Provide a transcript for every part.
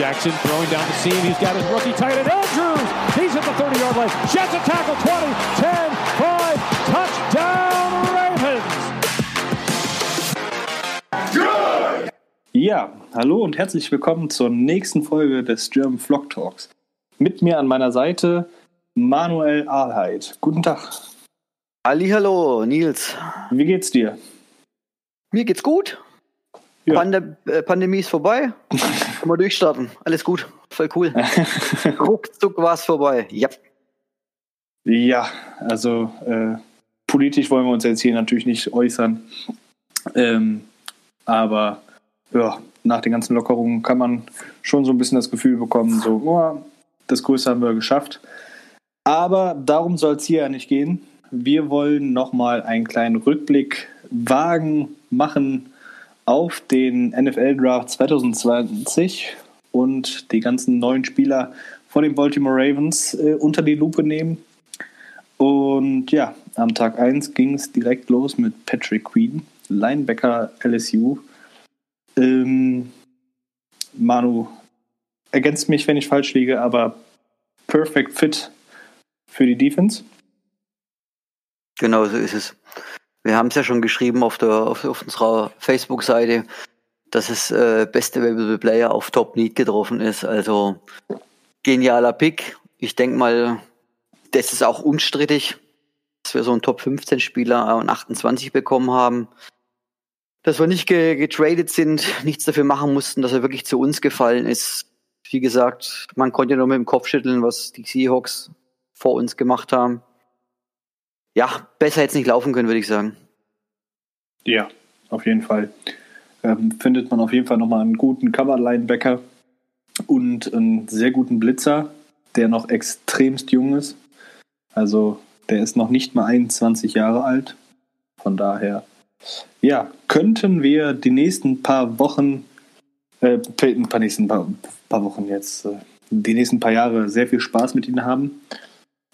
Jackson throwing down the seam. He's got his rookie tight end, Andrews. He's at the 30 yard line. Jets a tackle 20, 10, 5. Touchdown Ravens. Ja, hallo und herzlich willkommen zur nächsten Folge des German Vlog Talks. Mit mir an meiner Seite Manuel Ahlheit. Guten Tag. hallo, Nils. Wie geht's dir? Mir geht's gut. Ja. Pande äh, Pandemie ist vorbei. Mal durchstarten. Alles gut. Voll cool. Ruckzuck war es vorbei. Ja. Ja, also äh, politisch wollen wir uns jetzt hier natürlich nicht äußern. Ähm, aber ja, nach den ganzen Lockerungen kann man schon so ein bisschen das Gefühl bekommen, so, oh, das Größte haben wir geschafft. Aber darum soll es hier ja nicht gehen. Wir wollen nochmal einen kleinen Rückblick wagen, machen auf den NFL Draft 2020 und die ganzen neuen Spieler von den Baltimore Ravens äh, unter die Lupe nehmen. Und ja, am Tag 1 ging es direkt los mit Patrick Queen, Linebacker LSU. Ähm, Manu, ergänzt mich, wenn ich falsch liege, aber perfect fit für die Defense. Genau so ist es. Wir haben es ja schon geschrieben auf, der, auf, auf unserer Facebook-Seite, dass es äh, beste Available Player auf Top Need getroffen ist. Also genialer Pick. Ich denke mal, das ist auch unstrittig, dass wir so einen Top 15 Spieler und 28 bekommen haben. Dass wir nicht ge getradet sind, nichts dafür machen mussten, dass er wirklich zu uns gefallen ist. Wie gesagt, man konnte nur mit dem Kopf schütteln, was die Seahawks vor uns gemacht haben ja, besser jetzt nicht laufen können, würde ich sagen. Ja, auf jeden Fall. Ähm, findet man auf jeden Fall nochmal einen guten Cover-Linebacker und einen sehr guten Blitzer, der noch extremst jung ist. Also der ist noch nicht mal 21 Jahre alt. Von daher, ja, könnten wir die nächsten paar Wochen, äh, ein paar nächsten paar, paar Wochen jetzt, äh, die nächsten paar Jahre sehr viel Spaß mit ihnen haben.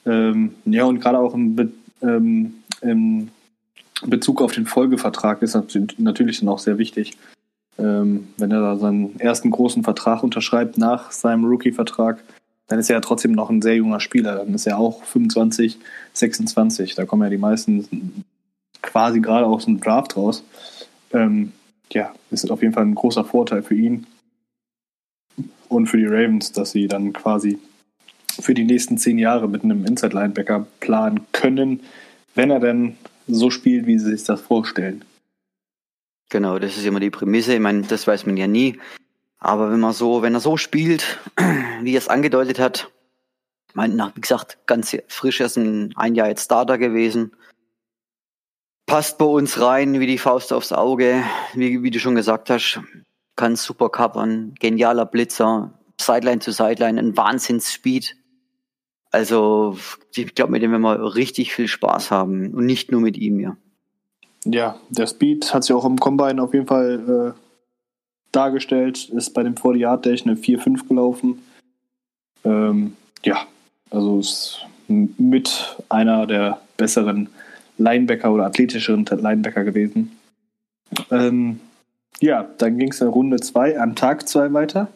Ähm, ja, und gerade auch im Be ähm, im Bezug auf den Folgevertrag ist natürlich dann auch sehr wichtig. Ähm, wenn er da seinen ersten großen Vertrag unterschreibt nach seinem Rookie-Vertrag, dann ist er ja trotzdem noch ein sehr junger Spieler. Dann ist er auch 25, 26. Da kommen ja die meisten quasi gerade aus dem Draft raus. Ähm, ja, ist auf jeden Fall ein großer Vorteil für ihn und für die Ravens, dass sie dann quasi für die nächsten zehn Jahre mit einem Inside-Linebacker planen können, wenn er denn so spielt, wie sie sich das vorstellen. Genau, das ist immer die Prämisse. Ich meine, das weiß man ja nie. Aber wenn man so, wenn er so spielt, wie er es angedeutet hat, ich meine, wie gesagt, ganz frisch erst ein, ein Jahr jetzt Starter gewesen. Passt bei uns rein wie die Faust aufs Auge, wie, wie du schon gesagt hast. Kann super covern, genialer Blitzer, Sideline zu Sideline, ein Wahnsinnsspeed. Also ich glaube, mit dem werden wir richtig viel Spaß haben und nicht nur mit ihm, ja. Ja, der Speed hat sich auch im Combine auf jeden Fall äh, dargestellt, ist bei dem 40 Yard Dash eine 4-5 gelaufen. Ähm, ja, also ist mit einer der besseren Linebacker oder athletischeren Linebacker gewesen. Ähm, ja, dann ging es in Runde 2 an Tag 2 weiter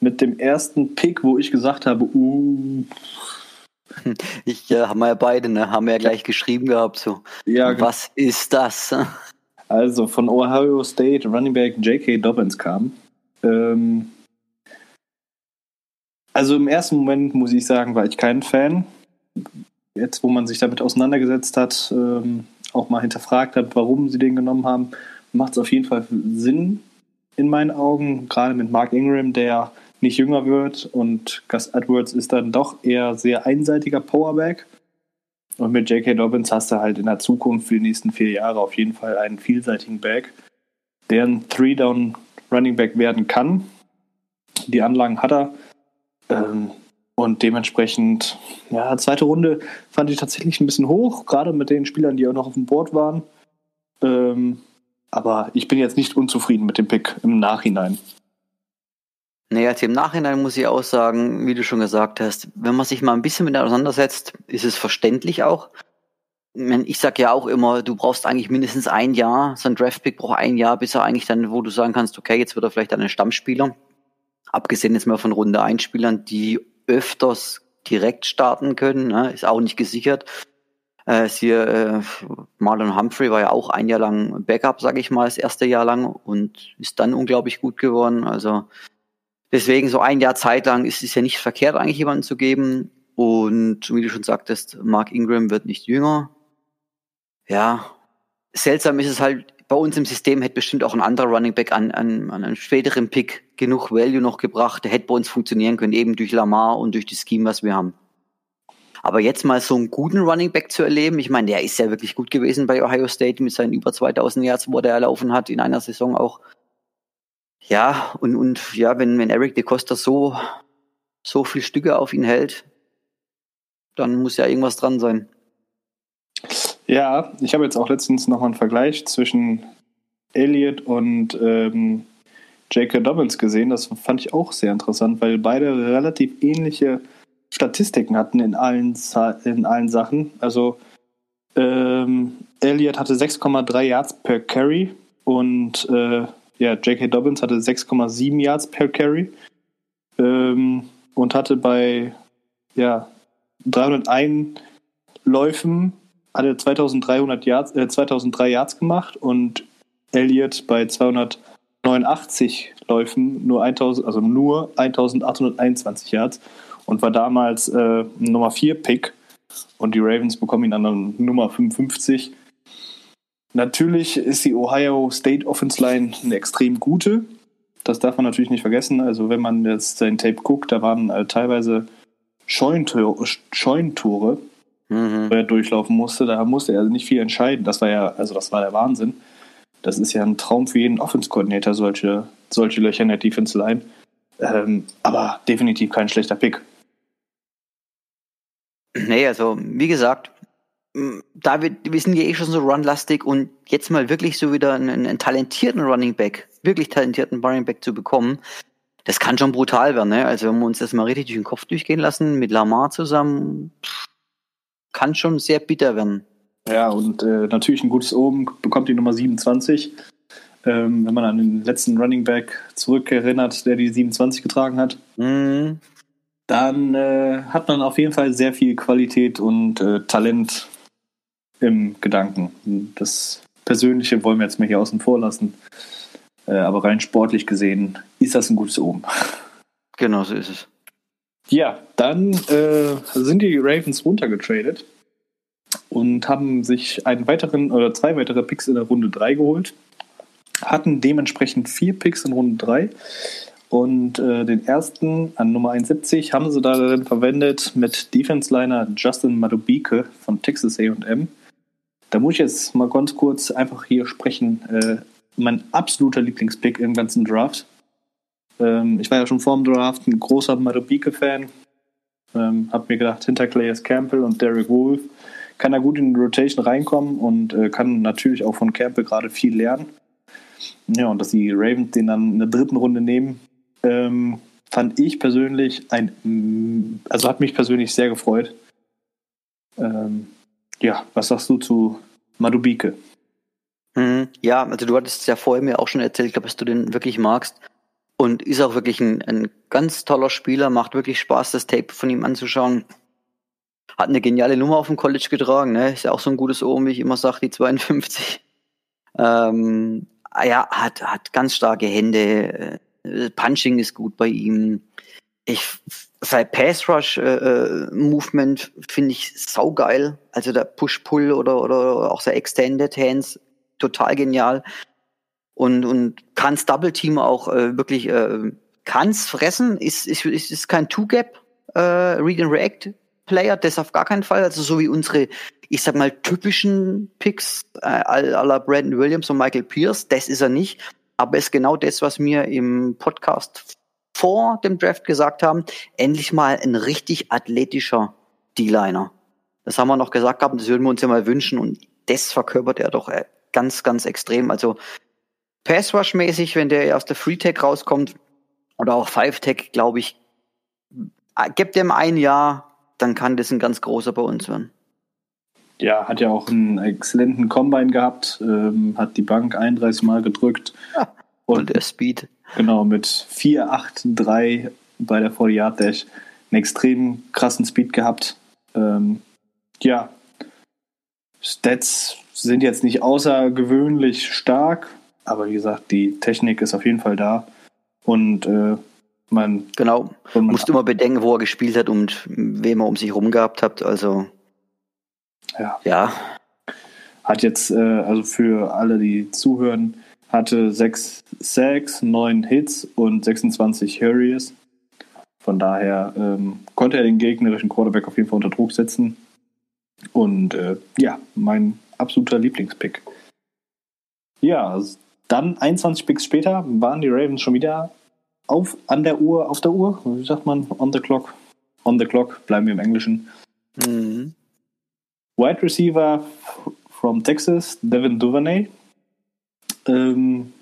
mit dem ersten Pick, wo ich gesagt habe, uh, ich äh, haben wir ja beide, ne? Haben wir ja gleich geschrieben gehabt, so. Ja, genau. Was ist das? Also von Ohio State Running Back J.K. Dobbins kam. Ähm, also im ersten Moment muss ich sagen, war ich kein Fan. Jetzt, wo man sich damit auseinandergesetzt hat, ähm, auch mal hinterfragt hat, warum sie den genommen haben, macht es auf jeden Fall Sinn in meinen Augen, gerade mit Mark Ingram, der nicht jünger wird und Gus Edwards ist dann doch eher sehr einseitiger Powerback. Und mit J.K. Dobbins hast du halt in der Zukunft für die nächsten vier Jahre auf jeden Fall einen vielseitigen Back, der ein Three-Down Running Back werden kann. Die Anlagen hat er. Ähm, und dementsprechend, ja, zweite Runde fand ich tatsächlich ein bisschen hoch, gerade mit den Spielern, die auch noch auf dem Board waren. Ähm, aber ich bin jetzt nicht unzufrieden mit dem Pick im Nachhinein. Naja, im Nachhinein muss ich auch sagen, wie du schon gesagt hast, wenn man sich mal ein bisschen mit auseinandersetzt, ist es verständlich auch. Ich sag ja auch immer, du brauchst eigentlich mindestens ein Jahr, so ein Draftpick braucht ein Jahr, bis er eigentlich dann, wo du sagen kannst, okay, jetzt wird er vielleicht ein Stammspieler. Abgesehen jetzt mal von Runde 1 Spielern, die öfters direkt starten können, ne? ist auch nicht gesichert. Äh, hier, äh, Marlon Humphrey war ja auch ein Jahr lang Backup, sage ich mal, das erste Jahr lang und ist dann unglaublich gut geworden. Also Deswegen so ein Jahr Zeit lang ist es ja nicht verkehrt, eigentlich jemanden zu geben. Und wie du schon sagtest, Mark Ingram wird nicht jünger. Ja, seltsam ist es halt, bei uns im System hätte bestimmt auch ein anderer Running Back an, an, an einem späteren Pick genug Value noch gebracht. Der hätte bei uns funktionieren können, eben durch Lamar und durch das Scheme, was wir haben. Aber jetzt mal so einen guten Running Back zu erleben, ich meine, der ist ja wirklich gut gewesen bei Ohio State mit seinen über 2000 Yards, wo der erlaufen hat, in einer Saison auch. Ja, und, und ja, wenn, wenn Eric de Costa so, so viel Stücke auf ihn hält, dann muss ja irgendwas dran sein. Ja, ich habe jetzt auch letztens nochmal einen Vergleich zwischen Elliot und ähm, J.K. Dobbins gesehen. Das fand ich auch sehr interessant, weil beide relativ ähnliche Statistiken hatten in allen, in allen Sachen. Also ähm, Elliott hatte 6,3 Yards per Carry und äh, ja, J.K. Dobbins hatte 6,7 Yards per Carry ähm, und hatte bei ja, 301 Läufen hatte 2300 Yards, äh, 2003 Yards gemacht und Elliott bei 289 Läufen nur 1000, also nur 1821 Yards und war damals äh, Nummer 4 Pick und die Ravens bekommen ihn dann Nummer 55 Natürlich ist die Ohio State Offense Line eine extrem gute. Das darf man natürlich nicht vergessen. Also wenn man jetzt sein Tape guckt, da waren halt teilweise Scheuntor Scheuntore, mhm. wo er durchlaufen musste. Da musste er also nicht viel entscheiden. Das war ja, also das war der Wahnsinn. Das ist ja ein Traum für jeden Offense-Koordinator, solche, solche Löcher in der Defense Line. Ähm, aber definitiv kein schlechter Pick. Nee, also wie gesagt, David, wir sind ja eh schon so runlastig und jetzt mal wirklich so wieder einen, einen talentierten Running Back, wirklich talentierten Running Back zu bekommen, das kann schon brutal werden. Ne? Also wenn wir uns das mal richtig durch den Kopf durchgehen lassen, mit Lamar zusammen, kann schon sehr bitter werden. Ja, und äh, natürlich ein gutes Oben bekommt die Nummer 27. Ähm, wenn man an den letzten Running Back zurückerinnert, der die 27 getragen hat. Mhm. Dann äh, hat man auf jeden Fall sehr viel Qualität und äh, Talent im Gedanken. Das Persönliche wollen wir jetzt mal hier außen vor lassen. Äh, aber rein sportlich gesehen ist das ein gutes Omen. Genau so ist es. Ja, dann äh, sind die Ravens runtergetradet und haben sich einen weiteren oder zwei weitere Picks in der Runde 3 geholt. Hatten dementsprechend vier Picks in Runde 3. Und äh, den ersten an Nummer 71 haben sie darin verwendet mit Defense-Liner Justin Madubike von Texas AM. Da muss ich jetzt mal ganz kurz einfach hier sprechen. Äh, mein absoluter Lieblingspick im ganzen Draft. Ähm, ich war ja schon vor dem Draft ein großer Marubike-Fan. Ähm, hab mir gedacht, hinter Clayus Campbell und Derek Wolf kann er gut in die Rotation reinkommen und äh, kann natürlich auch von Campbell gerade viel lernen. Ja, und dass die Ravens den dann in der dritten Runde nehmen, ähm, fand ich persönlich ein, also hat mich persönlich sehr gefreut. Ähm, ja, was sagst du zu Madubike? Mhm, ja, also du hattest ja vorher mir auch schon erzählt, glaube dass du den wirklich magst. Und ist auch wirklich ein, ein ganz toller Spieler, macht wirklich Spaß, das Tape von ihm anzuschauen. Hat eine geniale Nummer auf dem College getragen, ne? Ist ja auch so ein gutes Ohm, wie ich immer sage, die 52. Ähm, ja, hat, hat ganz starke Hände. Äh, Punching ist gut bei ihm. Ich sein Pass Rush äh, äh, Movement finde ich saugeil. Also der Push Pull oder oder auch sein Extended Hands total genial. Und und kann's Double Team auch äh, wirklich äh, kann's fressen. Ist ist ist, ist kein Two Gap äh, Read and React Player, das auf gar keinen Fall. Also so wie unsere, ich sag mal typischen Picks äh, aller Brandon Williams und Michael Pierce. Das ist er nicht. Aber ist genau das, was mir im Podcast vor dem Draft gesagt haben, endlich mal ein richtig athletischer D-Liner. Das haben wir noch gesagt gehabt, das würden wir uns ja mal wünschen und das verkörpert er doch äh, ganz, ganz extrem. Also Pass-Rush-mäßig, wenn der aus der Free-Tech rauskommt oder auch Five-Tech, glaube ich, äh, gibt dem ein Jahr, dann kann das ein ganz großer bei uns werden. Ja, hat ja auch einen exzellenten Combine gehabt, ähm, hat die Bank 31 Mal gedrückt. Ja, und, der Speed. Genau, mit 4,8,3 bei der 40 Yard Dash einen extrem krassen Speed gehabt. Ähm, ja, Stats sind jetzt nicht außergewöhnlich stark, aber wie gesagt, die Technik ist auf jeden Fall da. Und äh, man. Genau, man musst immer bedenken, wo er gespielt hat und wem er um sich rum gehabt hat. Also. Ja. ja. Hat jetzt, äh, also für alle, die zuhören, hatte sechs Sacks, neun Hits und 26 Hurries. Von daher ähm, konnte er den gegnerischen Quarterback auf jeden Fall unter Druck setzen. Und äh, ja, mein absoluter Lieblingspick. Ja, dann 21 Picks später waren die Ravens schon wieder auf an der Uhr, auf der Uhr, wie sagt man, on the clock. On the clock, bleiben wir im Englischen. Mhm. Wide Receiver from Texas, Devin Duvernay. Ähm,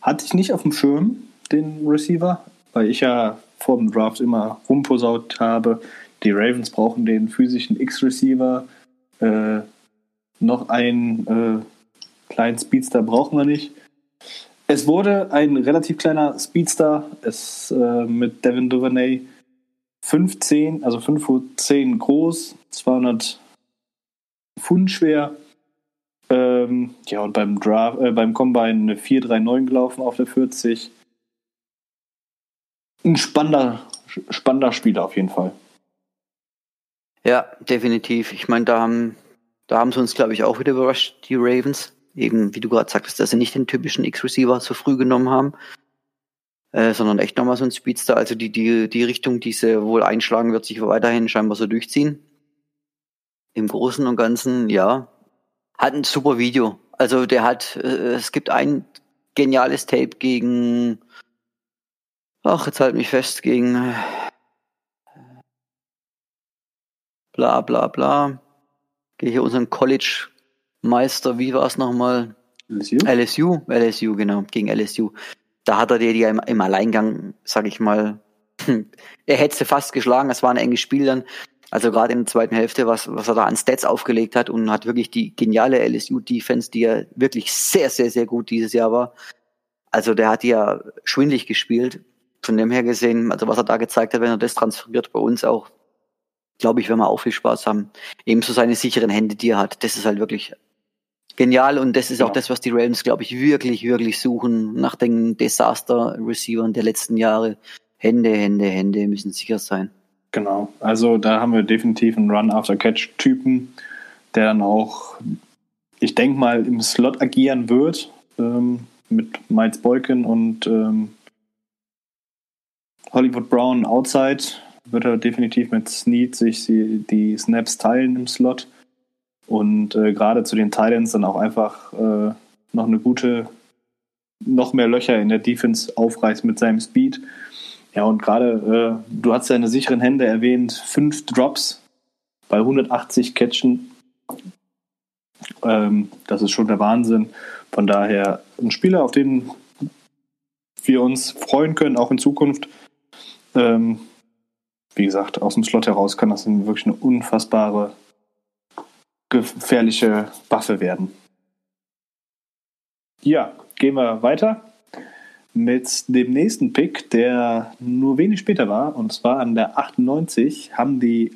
hatte ich nicht auf dem Schirm, den Receiver, weil ich ja vor dem Draft immer rumposaut habe, die Ravens brauchen den physischen X-Receiver. Äh, noch einen äh, kleinen Speedster brauchen wir nicht. Es wurde ein relativ kleiner Speedster, es äh, mit Devin Duvernay 15, also 5 Fuß 10 groß, 200 Pfund schwer. Ähm, ja, und beim Draft, äh, beim Combine eine 439 gelaufen auf der 40. Ein spannender, spannender Spieler auf jeden Fall. Ja, definitiv. Ich meine, da haben, da haben sie uns, glaube ich, auch wieder überrascht, die Ravens. Eben, wie du gerade sagtest, dass sie nicht den typischen X-Receiver so früh genommen haben, äh, sondern echt nochmal so ein Speedster. Also die, die, die Richtung, die sie wohl einschlagen, wird sich weiterhin scheinbar so durchziehen. Im Großen und Ganzen, ja. Hat ein super Video. Also der hat, äh, es gibt ein geniales Tape gegen, ach, jetzt halt mich fest, gegen bla bla bla. Gehe hier unseren College-Meister, wie war es nochmal? LSU? LSU, LSU, genau, gegen LSU. Da hat er die, die im, im Alleingang, sag ich mal, er hätte sie fast geschlagen, es war ein enges Spiel dann. Also gerade in der zweiten Hälfte, was, was er da an Stats aufgelegt hat und hat wirklich die geniale LSU-Defense, die ja wirklich sehr, sehr, sehr gut dieses Jahr war. Also der hat ja schwindlig gespielt. Von dem her gesehen, also was er da gezeigt hat, wenn er das transferiert bei uns auch, glaube ich, werden wir auch viel Spaß haben. Ebenso seine sicheren Hände, die er hat. Das ist halt wirklich genial und das ist ja. auch das, was die Rams, glaube ich, wirklich, wirklich suchen nach den Desaster-Receivern der letzten Jahre. Hände, Hände, Hände müssen sicher sein. Genau, also da haben wir definitiv einen Run-After-Catch-Typen, der dann auch, ich denke mal, im Slot agieren wird ähm, mit Miles Boykin und ähm, Hollywood Brown outside wird er definitiv mit Snead sich die, die Snaps teilen im Slot. Und äh, gerade zu den Titans dann auch einfach äh, noch eine gute, noch mehr Löcher in der Defense aufreißt mit seinem Speed. Ja, und gerade, äh, du hast seine sicheren Hände erwähnt, fünf Drops bei 180 Catchen. Ähm, das ist schon der Wahnsinn. Von daher ein Spieler, auf den wir uns freuen können, auch in Zukunft. Ähm, wie gesagt, aus dem Slot heraus kann das wirklich eine unfassbare, gefährliche Waffe werden. Ja, gehen wir weiter mit dem nächsten Pick, der nur wenig später war, und zwar an der 98, haben die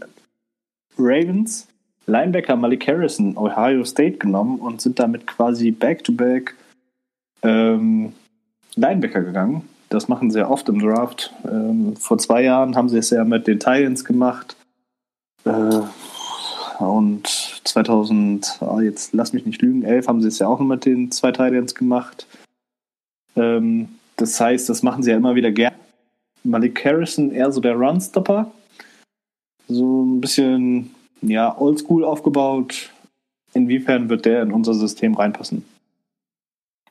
Ravens Linebacker Malik Harrison Ohio State genommen und sind damit quasi back-to-back -back, ähm, Linebacker gegangen. Das machen sie ja oft im Draft. Ähm, vor zwei Jahren haben sie es ja mit den Titans gemacht. Äh, und 2000, oh, ah, jetzt lass mich nicht lügen, 11 haben sie es ja auch mit den zwei Titans gemacht. Ähm, das heißt, das machen sie ja immer wieder gern. Malik Harrison eher so der Runstopper. So ein bisschen, ja, oldschool aufgebaut. Inwiefern wird der in unser System reinpassen?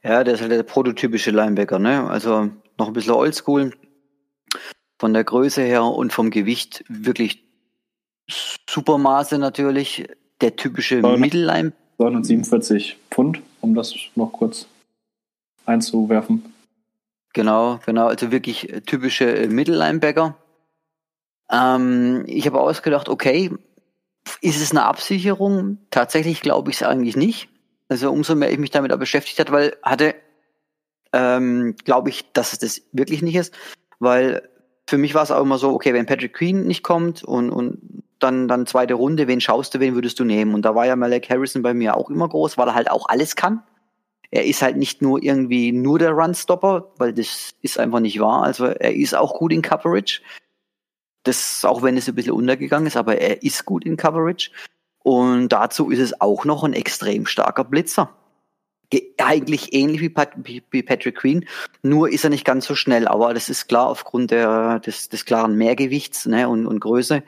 Ja, der ist halt der prototypische Linebacker, ne? Also noch ein bisschen oldschool. Von der Größe her und vom Gewicht wirklich super Maße natürlich. Der typische Mittelline. 247 Pfund, um das noch kurz einzuwerfen. Genau, genau, also wirklich typische äh, Mittellinebacker. Ähm, ich habe ausgedacht, okay, ist es eine Absicherung? Tatsächlich glaube ich es eigentlich nicht. Also umso mehr ich mich damit beschäftigt hat, weil hatte, ähm, glaube ich, dass es das wirklich nicht ist, weil für mich war es auch immer so, okay, wenn Patrick Queen nicht kommt und, und dann, dann zweite Runde, wen schaust du, wen würdest du nehmen? Und da war ja Malek Harrison bei mir auch immer groß, weil er halt auch alles kann. Er ist halt nicht nur irgendwie nur der Runstopper, weil das ist einfach nicht wahr. Also er ist auch gut in Coverage. Das, auch wenn es ein bisschen untergegangen ist, aber er ist gut in Coverage. Und dazu ist es auch noch ein extrem starker Blitzer. Eigentlich ähnlich wie, Pat, wie Patrick Queen, nur ist er nicht ganz so schnell, aber das ist klar aufgrund der, des, des klaren Mehrgewichts ne, und, und Größe.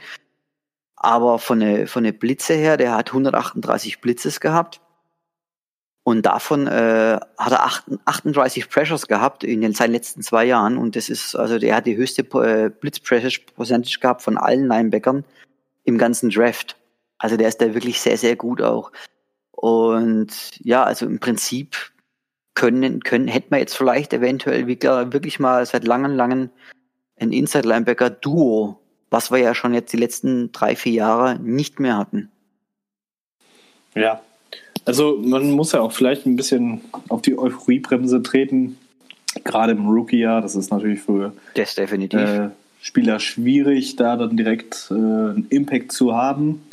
Aber von der, von der Blitze her, der hat 138 Blitzes gehabt. Und davon äh, hat er 38 Pressures gehabt in den, seinen letzten zwei Jahren. Und das ist, also der hat die höchste äh, Blitz-Pressure-Percentage gehabt von allen Linebackern im ganzen Draft. Also der ist da wirklich sehr, sehr gut auch. Und ja, also im Prinzip können, können, hätten wir jetzt vielleicht eventuell wirklich mal seit langen, langen ein Inside-Linebacker-Duo, was wir ja schon jetzt die letzten drei, vier Jahre nicht mehr hatten. Ja, also man muss ja auch vielleicht ein bisschen auf die Euphoriebremse treten. Gerade im Rookie-Jahr, das ist natürlich für das definitiv. Äh, Spieler schwierig, da dann direkt äh, einen Impact zu haben.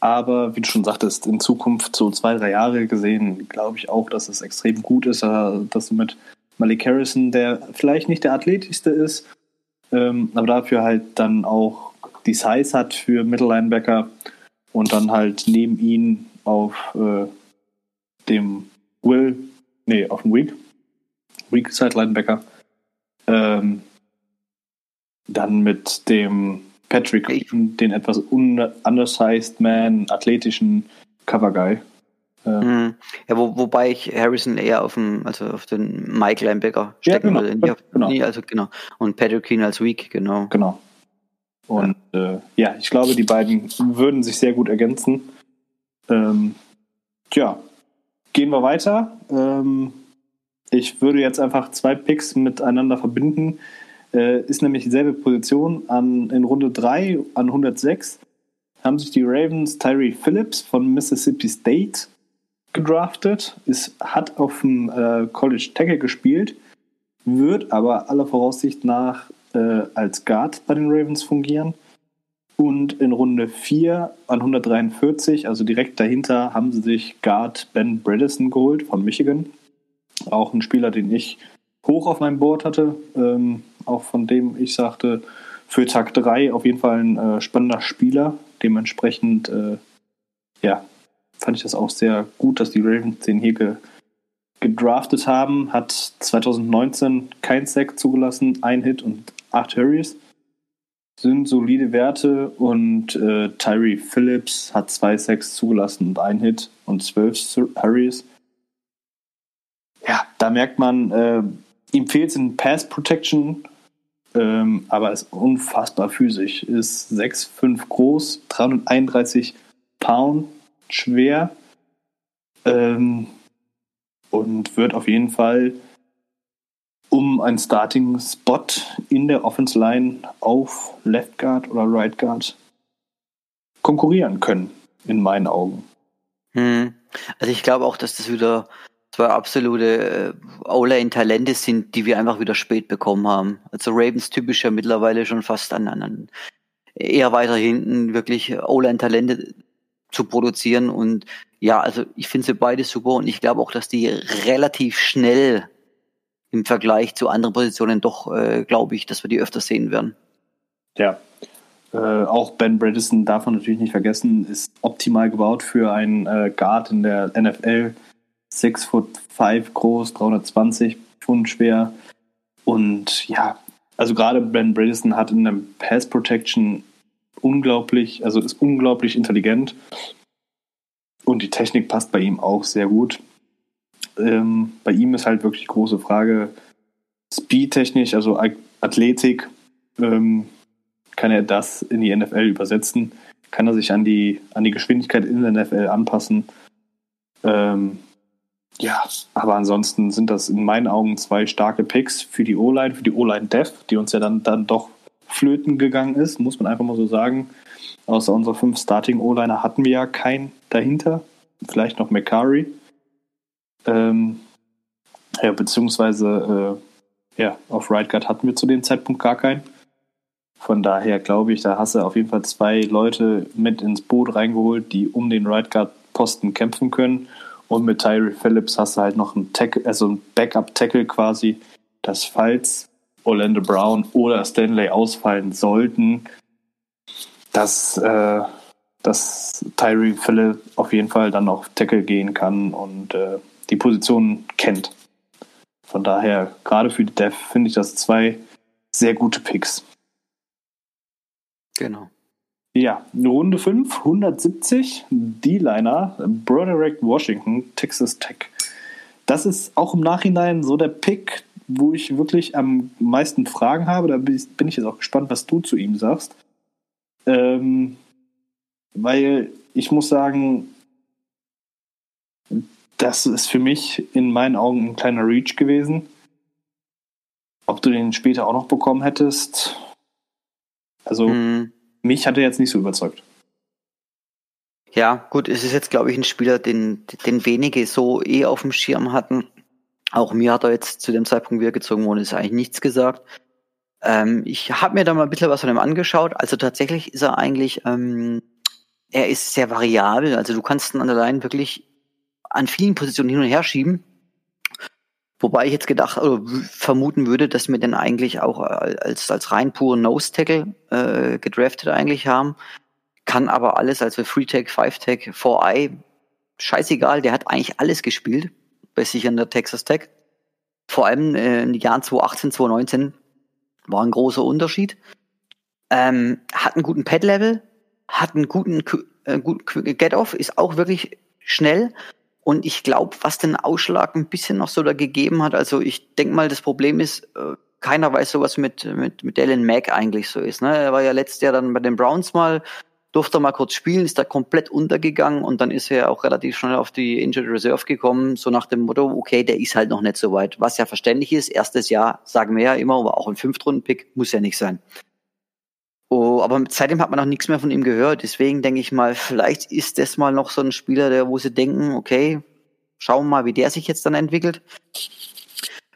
Aber wie du schon sagtest, in Zukunft so zwei, drei Jahre gesehen, glaube ich auch, dass es extrem gut ist, äh, dass du mit Malik Harrison, der vielleicht nicht der athletischste ist, ähm, aber dafür halt dann auch die Size hat für Mittellinebacker und dann halt neben ihn auf äh, dem Will, nee, auf dem Weak, Weak Side Linebacker. Ähm, dann mit dem Patrick, den etwas undersized man, athletischen Cover Guy. Ähm, ja, wo, wobei ich Harrison eher auf dem, also auf den Mike Linebacker stecken ja, genau, würde. Genau. Nie, also genau. Und Patrick Queen als Weak, genau. Genau. Und ja. Äh, ja, ich glaube, die beiden würden sich sehr gut ergänzen. Ähm, tja, gehen wir weiter. Ähm, ich würde jetzt einfach zwei Picks miteinander verbinden. Äh, ist nämlich dieselbe Position. An, in Runde 3 an 106 haben sich die Ravens Tyree Phillips von Mississippi State gedraftet. Ist, hat auf dem äh, College Tackle gespielt, wird aber aller Voraussicht nach äh, als Guard bei den Ravens fungieren. Und in Runde 4 an 143, also direkt dahinter, haben sie sich Guard Ben Bredesen geholt von Michigan. Auch ein Spieler, den ich hoch auf meinem Board hatte. Ähm, auch von dem ich sagte, für Tag 3 auf jeden Fall ein äh, spannender Spieler. Dementsprechend, äh, ja, fand ich das auch sehr gut, dass die Ravens den hier ge gedraftet haben. Hat 2019 kein Sack zugelassen, ein Hit und acht Hurries sind solide Werte und äh, Tyree Phillips hat zwei Sacks zugelassen und ein Hit und zwölf Hurries. Ja, da merkt man, äh, ihm fehlt es in Pass Protection, ähm, aber ist unfassbar physisch. Ist 6'5 groß, 331 Pound schwer ähm, und wird auf jeden Fall um einen Starting-Spot in der Offense Line auf Left Guard oder Right Guard konkurrieren können, in meinen Augen. Hm. Also ich glaube auch, dass das wieder zwei absolute äh, O-Line-Talente sind, die wir einfach wieder spät bekommen haben. Also Ravens typisch ja mittlerweile schon fast an, an eher weiter hinten wirklich O-Line-Talente zu produzieren und ja, also ich finde sie beide super und ich glaube auch, dass die relativ schnell im Vergleich zu anderen Positionen doch, äh, glaube ich, dass wir die öfter sehen werden. Ja. Äh, auch Ben Bredesen darf man natürlich nicht vergessen, ist optimal gebaut für einen äh, Guard in der NFL. 6 foot 5 groß, 320 Pfund schwer. Und ja, also gerade Ben Bredesen hat in der Pass Protection unglaublich, also ist unglaublich intelligent. Und die Technik passt bei ihm auch sehr gut. Ähm, bei ihm ist halt wirklich große Frage, speedtechnisch, also Athletik, ähm, kann er das in die NFL übersetzen, kann er sich an die, an die Geschwindigkeit in der NFL anpassen. Ähm, ja, aber ansonsten sind das in meinen Augen zwei starke Picks für die O-Line, für die O-Line Dev, die uns ja dann, dann doch flöten gegangen ist, muss man einfach mal so sagen. Außer unserer fünf Starting O-Liner hatten wir ja keinen dahinter. Vielleicht noch McCurry. Ähm, ja, beziehungsweise äh, ja, auf Right Guard hatten wir zu dem Zeitpunkt gar keinen. Von daher glaube ich, da hast du auf jeden Fall zwei Leute mit ins Boot reingeholt, die um den Right Guard Posten kämpfen können. Und mit Tyree Phillips hast du halt noch einen Tackle, also ein Backup-Tackle quasi, dass falls Orlando Brown oder Stanley ausfallen sollten, dass, äh, dass Tyree Phillips auf jeden Fall dann auf Tackle gehen kann und äh, die Position kennt. Von daher, gerade für die Dev finde ich das zwei sehr gute Picks. Genau. Ja, Runde 5, 170, D-Liner, Broderick Washington, Texas Tech. Das ist auch im Nachhinein so der Pick, wo ich wirklich am meisten Fragen habe. Da bin ich jetzt auch gespannt, was du zu ihm sagst. Ähm, weil ich muss sagen, das ist für mich in meinen Augen ein kleiner Reach gewesen. Ob du den später auch noch bekommen hättest. Also, hm. mich hat er jetzt nicht so überzeugt. Ja, gut, es ist jetzt, glaube ich, ein Spieler, den, den wenige so eh auf dem Schirm hatten. Auch mir hat er jetzt zu dem Zeitpunkt, wie er gezogen wurde, ist eigentlich nichts gesagt. Ähm, ich habe mir da mal ein bisschen was von ihm angeschaut. Also tatsächlich ist er eigentlich, ähm, er ist sehr variabel. Also du kannst ihn an der Line wirklich an vielen Positionen hin und her schieben. Wobei ich jetzt gedacht oder vermuten würde, dass wir den eigentlich auch als, als rein puren Nose-Tackle äh, gedraftet eigentlich haben. Kann aber alles, also Free-Tag, Five-Tag, 4-Eye, scheißegal, der hat eigentlich alles gespielt bei sich an der Texas Tech. Vor allem äh, in den Jahren 2018, 2019 war ein großer Unterschied. Ähm, hat einen guten Pad-Level, hat einen guten, äh, guten Get-Off, ist auch wirklich schnell. Und ich glaube, was den Ausschlag ein bisschen noch so da gegeben hat, also ich denke mal, das Problem ist, äh, keiner weiß so, was mit, mit, mit Dylan Mack eigentlich so ist. Ne? Er war ja letztes Jahr dann bei den Browns mal durfte mal kurz spielen, ist da komplett untergegangen und dann ist er auch relativ schnell auf die Injured Reserve gekommen, so nach dem Motto, okay, der ist halt noch nicht so weit. Was ja verständlich ist, erstes Jahr sagen wir ja immer, aber auch ein Fünftrunden-Pick muss ja nicht sein. Oh, aber seitdem hat man noch nichts mehr von ihm gehört. Deswegen denke ich mal, vielleicht ist das mal noch so ein Spieler, der, wo sie denken, okay, schauen wir mal, wie der sich jetzt dann entwickelt.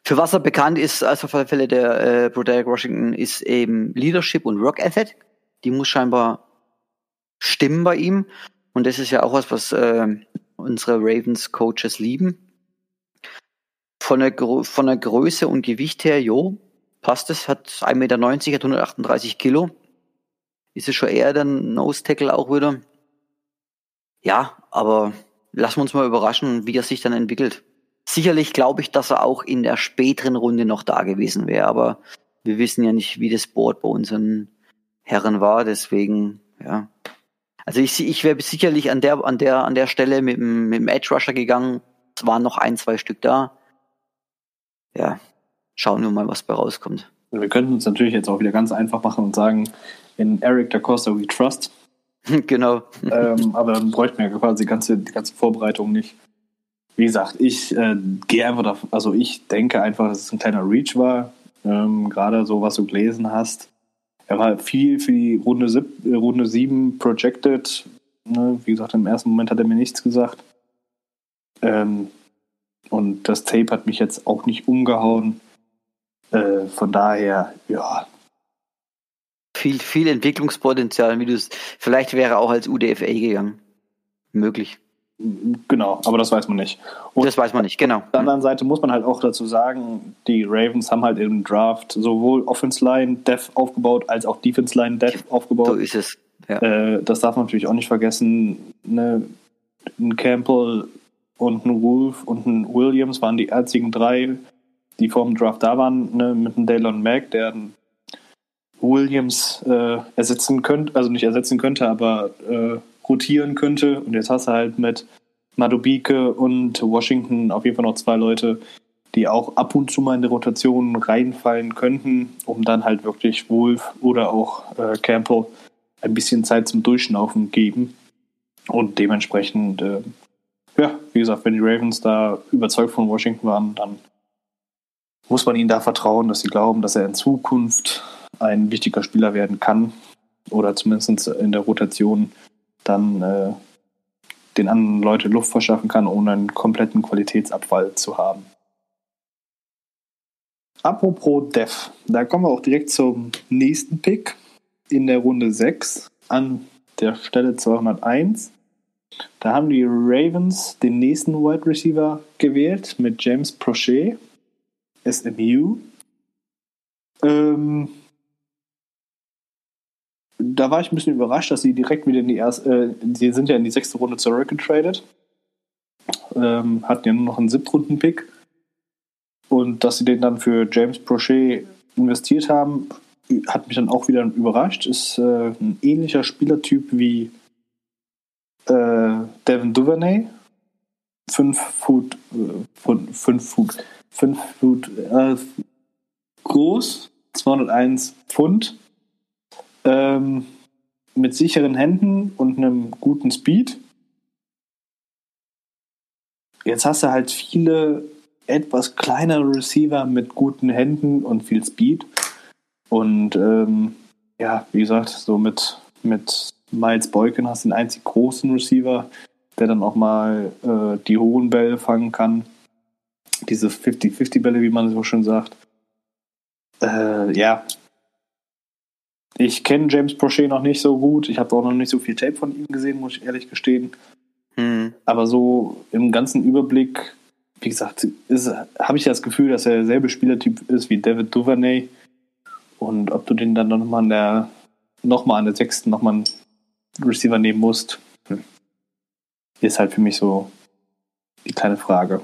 Für was er bekannt ist, also alle Fälle der äh, Broderick Washington, ist eben Leadership und Work Ethic. Die muss scheinbar stimmen bei ihm. Und das ist ja auch was, was äh, unsere Ravens-Coaches lieben. Von der, von der Größe und Gewicht her, jo, passt es, hat 1,90 Meter, hat 138 Kilo. Ist es schon eher der Nose-Tackle auch wieder. Ja, aber lassen wir uns mal überraschen, wie er sich dann entwickelt. Sicherlich glaube ich, dass er auch in der späteren Runde noch da gewesen wäre, aber wir wissen ja nicht, wie das Board bei unseren Herren war, deswegen, ja, also ich, ich wäre sicherlich an der, an der, an der Stelle mit dem, mit dem Edge Rusher gegangen. Es waren noch ein, zwei Stück da. Ja, schauen wir mal, was bei rauskommt. Wir könnten uns natürlich jetzt auch wieder ganz einfach machen und sagen, in Eric Da Costa we trust. genau. ähm, aber dann bräuchten wir quasi die ganze, die ganze Vorbereitung nicht. Wie gesagt, ich äh, gehe einfach davon, also ich denke einfach, dass es ein kleiner Reach war. Ähm, Gerade so, was du gelesen hast. Er war viel für die Runde, sieb, äh, Runde 7 projected. Ne? Wie gesagt, im ersten Moment hat er mir nichts gesagt. Ähm, und das Tape hat mich jetzt auch nicht umgehauen. Äh, von daher, ja. Viel, viel Entwicklungspotenzial, wie du es. Vielleicht wäre auch als UDFA gegangen. Möglich. Genau, aber das weiß man nicht. Und das weiß man nicht, genau. Auf der anderen Seite muss man halt auch dazu sagen, die Ravens haben halt im Draft sowohl Offense Line Dev aufgebaut, als auch Defense Line Dev aufgebaut. So ist es. Ja. Äh, das darf man natürlich auch nicht vergessen. Ne? Ein Campbell und ein Wolf und ein Williams waren die einzigen drei, die vor dem Draft da waren, ne? mit einem Dalen Mack, der Williams äh, ersetzen könnte, also nicht ersetzen könnte, aber äh, rotieren könnte. Und jetzt hast du halt mit Madubike und Washington auf jeden Fall noch zwei Leute, die auch ab und zu mal in die Rotation reinfallen könnten, um dann halt wirklich Wolf oder auch äh, Campbell ein bisschen Zeit zum Durchschnaufen geben. Und dementsprechend, äh, ja, wie gesagt, wenn die Ravens da überzeugt von Washington waren, dann muss man ihnen da vertrauen, dass sie glauben, dass er in Zukunft ein wichtiger Spieler werden kann oder zumindest in der Rotation dann äh, den anderen Leuten Luft verschaffen kann, ohne einen kompletten Qualitätsabfall zu haben. Apropos Def, da kommen wir auch direkt zum nächsten Pick in der Runde 6 an der Stelle 201. Da haben die Ravens den nächsten Wide Receiver gewählt mit James Prochet, SMU. Ähm, da war ich ein bisschen überrascht, dass sie direkt wieder in die erste, äh, sie sind ja in die sechste Runde zurückgetradet, ähm, hatten ja nur noch einen Siebtrunden-Pick und dass sie den dann für James Prochet investiert haben, hat mich dann auch wieder überrascht. Ist äh, ein ähnlicher Spielertyp wie äh, Devin Duvernay. Fünf Foot, äh, fünf Foot, fünf Foot äh, groß, 201 Pfund, ähm, mit sicheren Händen und einem guten Speed. Jetzt hast du halt viele etwas kleinere Receiver mit guten Händen und viel Speed. Und ähm, ja, wie gesagt, so mit, mit Miles Boykin hast du den einzig großen Receiver, der dann auch mal äh, die hohen Bälle fangen kann. Diese 50-50-Bälle, wie man so schön sagt. Äh, ja. Ich kenne James Prochet noch nicht so gut. Ich habe auch noch nicht so viel Tape von ihm gesehen, muss ich ehrlich gestehen. Mhm. Aber so im ganzen Überblick, wie gesagt, habe ich das Gefühl, dass er derselbe Spielertyp ist wie David Duvernay und ob du den dann nochmal an der, nochmal an der sechsten nochmal einen Receiver nehmen musst, hm, ist halt für mich so die kleine Frage.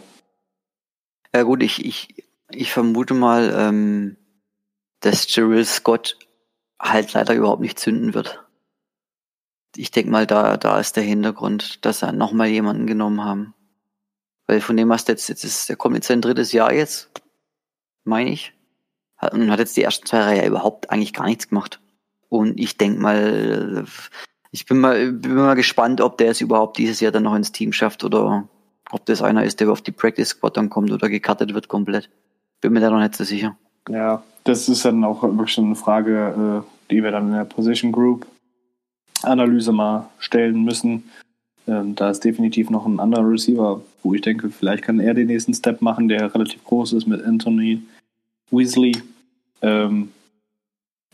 Ja gut, ich, ich, ich vermute mal, ähm, dass Jerry Scott halt leider überhaupt nicht zünden wird. Ich denke mal, da, da ist der Hintergrund, dass er nochmal jemanden genommen haben. Weil von dem hast du jetzt, jetzt ist, der kommt jetzt sein drittes Jahr jetzt, meine ich und hat jetzt die ersten zwei Jahre ja überhaupt eigentlich gar nichts gemacht. Und ich denke mal, ich bin mal, bin mal gespannt, ob der es überhaupt dieses Jahr dann noch ins Team schafft oder ob das einer ist, der auf die Practice Squad dann kommt oder gekartet wird komplett. Bin mir da noch nicht so sicher. Ja, das ist dann auch wirklich eine Frage, äh, die wir dann in der Position Group Analyse mal stellen müssen. Ähm, da ist definitiv noch ein anderer Receiver, wo ich denke, vielleicht kann er den nächsten Step machen, der relativ groß ist mit Anthony Weasley. Ähm,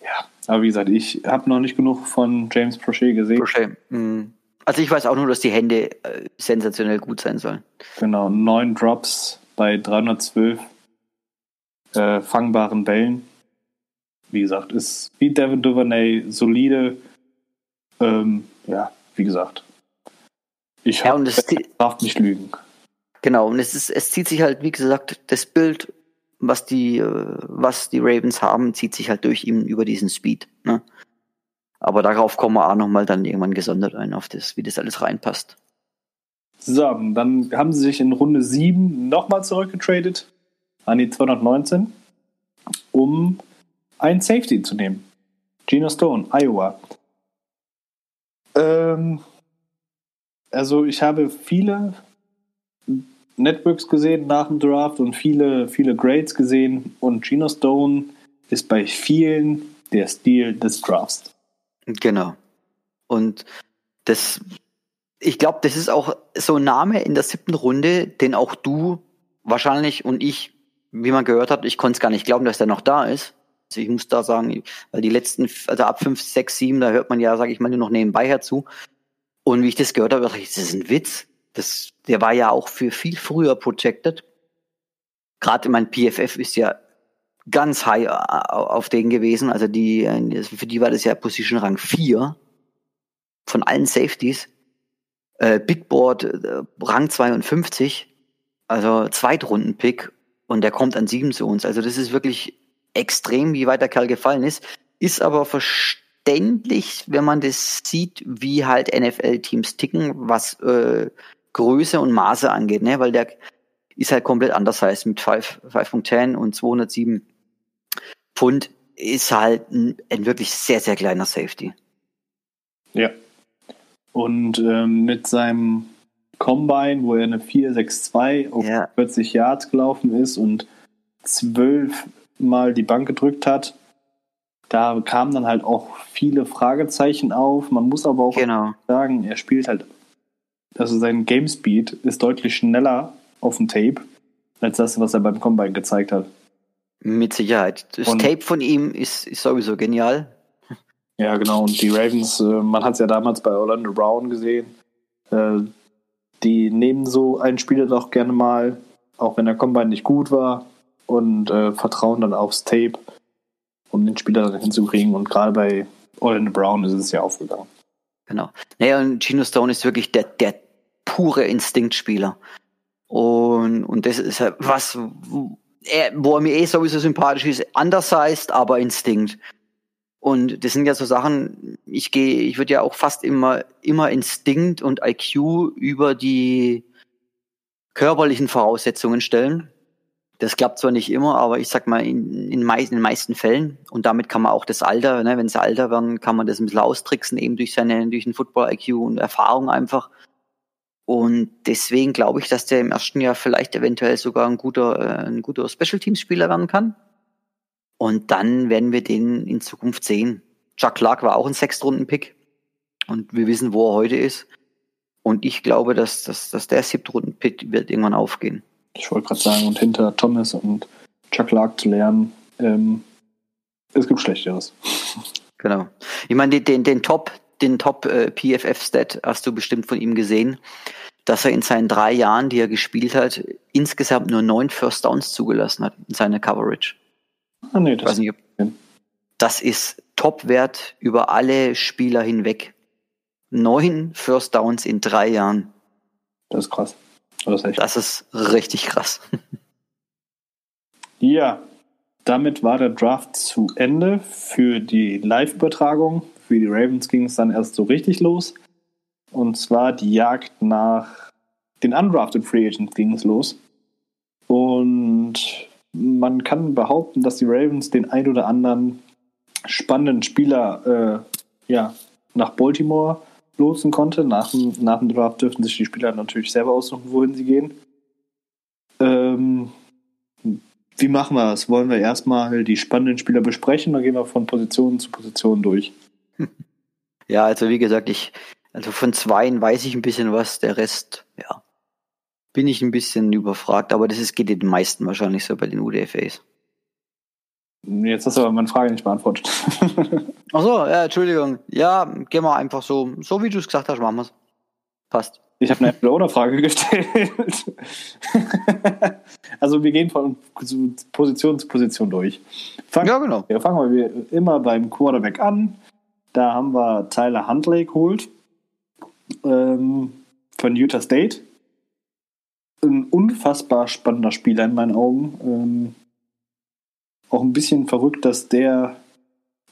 ja, aber wie gesagt, ich habe noch nicht genug von James Prochet gesehen. Prochet. Mhm. Also ich weiß auch nur, dass die Hände äh, sensationell gut sein sollen. Genau, neun Drops bei 312 äh, fangbaren Bällen. Wie gesagt, ist wie Devin Duvernay solide. Ähm, ja, wie gesagt. Ich ja, darf nicht lügen. Genau, und es, ist, es zieht sich halt, wie gesagt, das Bild was die, äh, was die Ravens haben, zieht sich halt durch ihn über diesen Speed. Ne? Aber darauf kommen wir auch nochmal dann irgendwann gesondert ein, auf das, wie das alles reinpasst. So, dann haben sie sich in Runde 7 nochmal zurückgetradet an die 219, um ein Safety zu nehmen. Gino Stone, Iowa. Ähm, also ich habe viele Networks gesehen nach dem Draft und viele, viele Grades gesehen. Und Gino Stone ist bei vielen der Stil des Drafts. Genau. Und das, ich glaube, das ist auch so ein Name in der siebten Runde, den auch du wahrscheinlich und ich, wie man gehört hat, ich konnte es gar nicht glauben, dass der noch da ist. Also ich muss da sagen, weil die letzten, also ab 5, 6, 7, da hört man ja, sage ich mal, nur noch nebenbei herzu. Und wie ich das gehört habe, dachte ich, das ist ein Witz. Das, der war ja auch für viel früher projected. Gerade mein PFF ist ja ganz high äh, auf den gewesen. Also die, äh, für die war das ja Position Rang 4 von allen Safeties. Äh, Big Board äh, Rang 52, also Zweitrunden-Pick und der kommt an 7 zu uns. Also das ist wirklich extrem, wie weit der Kerl gefallen ist. Ist aber verständlich, wenn man das sieht, wie halt NFL-Teams ticken, was äh, Größe und Maße angeht, ne? Weil der ist halt komplett anders heißt mit 5.10 und 207 Pfund ist halt ein, ein, wirklich sehr, sehr kleiner Safety. Ja. Und ähm, mit seinem Combine, wo er eine 4,62 auf ja. 40 Yards gelaufen ist und zwölf Mal die Bank gedrückt hat, da kamen dann halt auch viele Fragezeichen auf. Man muss aber auch genau. sagen, er spielt halt, also sein Game Speed ist deutlich schneller auf dem Tape, als das, was er beim Combine gezeigt hat. Mit Sicherheit. Das und, Tape von ihm ist, ist sowieso genial. Ja, genau. Und die Ravens, äh, man hat es ja damals bei Orlando Brown gesehen, äh, die nehmen so einen Spieler doch gerne mal, auch wenn der Combine nicht gut war, und äh, vertrauen dann aufs Tape, um den Spieler dann hinzukriegen. Und gerade bei Orlando Brown ist es ja aufgegangen. Genau. Naja, und Gino Stone ist wirklich der, der pure Instinktspieler. Und, und das ist was, wo er mir eh sowieso sympathisch ist, undersized, aber Instinkt. Und das sind ja so Sachen, ich gehe, ich würde ja auch fast immer, immer Instinkt und IQ über die körperlichen Voraussetzungen stellen. Das klappt zwar nicht immer, aber ich sag mal, in, in, meisten, in den meisten Fällen. Und damit kann man auch das Alter, ne, wenn sie älter werden, kann man das ein bisschen austricksen, eben durch seine, durch den Football-IQ und Erfahrung einfach. Und deswegen glaube ich, dass der im ersten Jahr vielleicht eventuell sogar ein guter, äh, ein guter Special Teams Spieler werden kann. Und dann werden wir den in Zukunft sehen. Chuck Clark war auch ein Sechstrunden-Pick. Und wir wissen, wo er heute ist. Und ich glaube, dass, dass, dass der Siebtrunden-Pick wird irgendwann aufgehen. Ich wollte gerade sagen, und hinter Thomas und Chuck Clark zu lernen, ähm, es gibt Schlechteres. Genau. Ich meine, den, den Top, den Top äh, PFF-Stat hast du bestimmt von ihm gesehen, dass er in seinen drei Jahren, die er gespielt hat, insgesamt nur neun First Downs zugelassen hat in seiner Coverage. Ah, nee, das, nicht, das ist Top-Wert über alle Spieler hinweg. Neun First Downs in drei Jahren. Das ist krass. Das ist, das ist richtig krass. ja, damit war der Draft zu Ende für die Live-Übertragung. Für die Ravens ging es dann erst so richtig los. Und zwar die Jagd nach den Undrafted Free Agents ging es los. Und man kann behaupten, dass die Ravens den ein oder anderen spannenden Spieler äh, ja, nach Baltimore lotsen konnte. Nach dem, nach dem Draft dürften sich die Spieler natürlich selber aussuchen, wohin sie gehen. Ähm, wie machen wir das? Wollen wir erstmal die spannenden Spieler besprechen oder gehen wir von Position zu Position durch? Ja, also wie gesagt, ich, also von zweien weiß ich ein bisschen was, der Rest, ja, bin ich ein bisschen überfragt, aber das ist, geht den meisten wahrscheinlich so bei den UDFAs. Jetzt hast du aber meine Frage nicht beantwortet. Ach so, ja, Entschuldigung. Ja, gehen wir einfach so, so wie du es gesagt hast, machen wir es. Passt. Ich habe eine Entweder-Frage gestellt. also wir gehen von Position zu Position durch. Fangen, ja, genau. Ja, fangen wir immer beim Quarterback an. Da haben wir Tyler Huntley geholt ähm, von Utah State ein unfassbar spannender Spieler in meinen Augen. Ähm, auch ein bisschen verrückt, dass der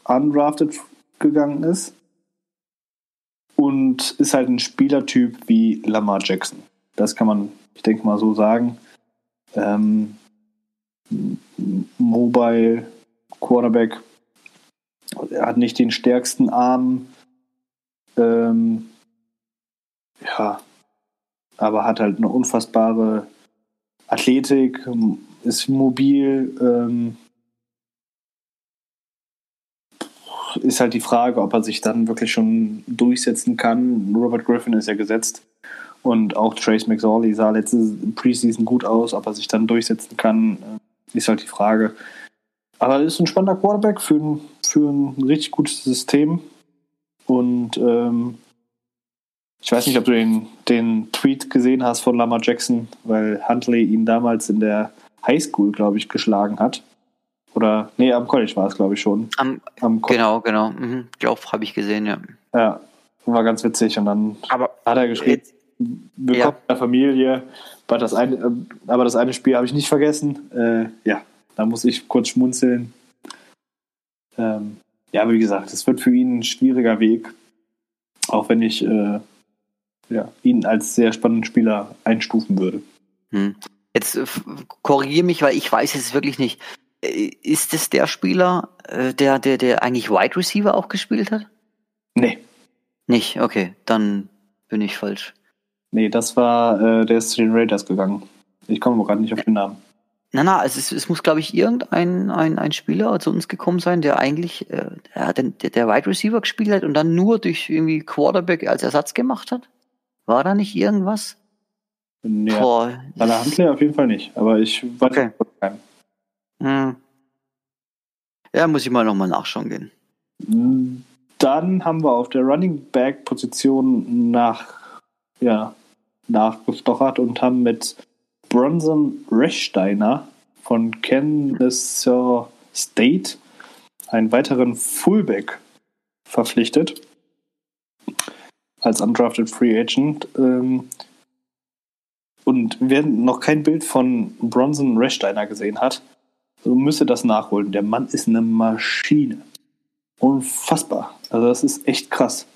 undrafted gegangen ist. Und ist halt ein Spielertyp wie Lamar Jackson. Das kann man, ich denke mal, so sagen. Ähm, Mobile Quarterback. Er hat nicht den stärksten Arm. Ähm, ja, aber hat halt eine unfassbare Athletik, ist mobil. Ähm, ist halt die Frage, ob er sich dann wirklich schon durchsetzen kann. Robert Griffin ist ja gesetzt. Und auch Trace McSorley sah letzte Preseason gut aus. Ob er sich dann durchsetzen kann, äh, ist halt die Frage. Aber er ist ein spannender Quarterback für ein, für ein richtig gutes System. Und ähm, ich weiß nicht, ob du den, den Tweet gesehen hast von Lamar Jackson, weil Huntley ihn damals in der Highschool, glaube ich, geschlagen hat. Oder, nee, am College war es, glaube ich, schon. Am, am genau, genau. Mhm. Glaube, habe ich gesehen, ja. Ja, war ganz witzig. Und dann aber, hat er geschrieben, willkommen ja. in der Familie. Aber das eine, aber das eine Spiel habe ich nicht vergessen. Äh, ja, da muss ich kurz schmunzeln. Ähm, ja, wie gesagt, es wird für ihn ein schwieriger Weg. Auch wenn ich äh, ja, ihn als sehr spannenden Spieler einstufen würde. Hm. Jetzt äh, korrigiere mich, weil ich weiß es wirklich nicht. Äh, ist es der Spieler, äh, der, der, der eigentlich Wide Receiver auch gespielt hat? Nee. Nicht, okay, dann bin ich falsch. Nee, das war, äh, der ist zu den Raiders gegangen. Ich komme gerade nicht auf den Namen. Na, na, es, es muss, glaube ich, irgendein ein, ein Spieler zu uns gekommen sein, der eigentlich äh, der, der, der Wide Receiver gespielt hat und dann nur durch irgendwie Quarterback als Ersatz gemacht hat. War da nicht irgendwas? Nee, Boah, bei der Handler auf jeden Fall nicht, aber ich weiß okay. Hm. Ja, muss ich mal nochmal nachschauen gehen. Dann haben wir auf der Running Back Position nach, ja, nachgestochert und haben mit Bronson Rechsteiner von Kansas State einen weiteren Fullback verpflichtet als undrafted Free Agent. Ähm, und wer noch kein Bild von Bronson Rechsteiner gesehen hat, so müsste das nachholen. Der Mann ist eine Maschine. Unfassbar. Also das ist echt krass.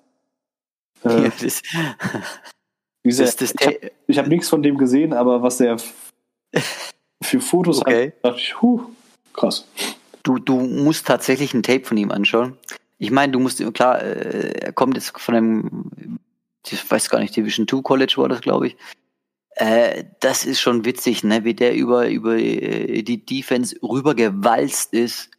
Äh, ja, das, das, das, ich habe hab nichts von dem gesehen, aber was der für Fotos okay. hat, dachte ich, huh, krass. Du, du musst tatsächlich ein Tape von ihm anschauen. Ich meine, du musst, klar, äh, er kommt jetzt von einem, ich weiß gar nicht, Division 2 College war das, glaube ich. Äh, das ist schon witzig, ne, wie der über, über äh, die Defense rübergewalzt ist.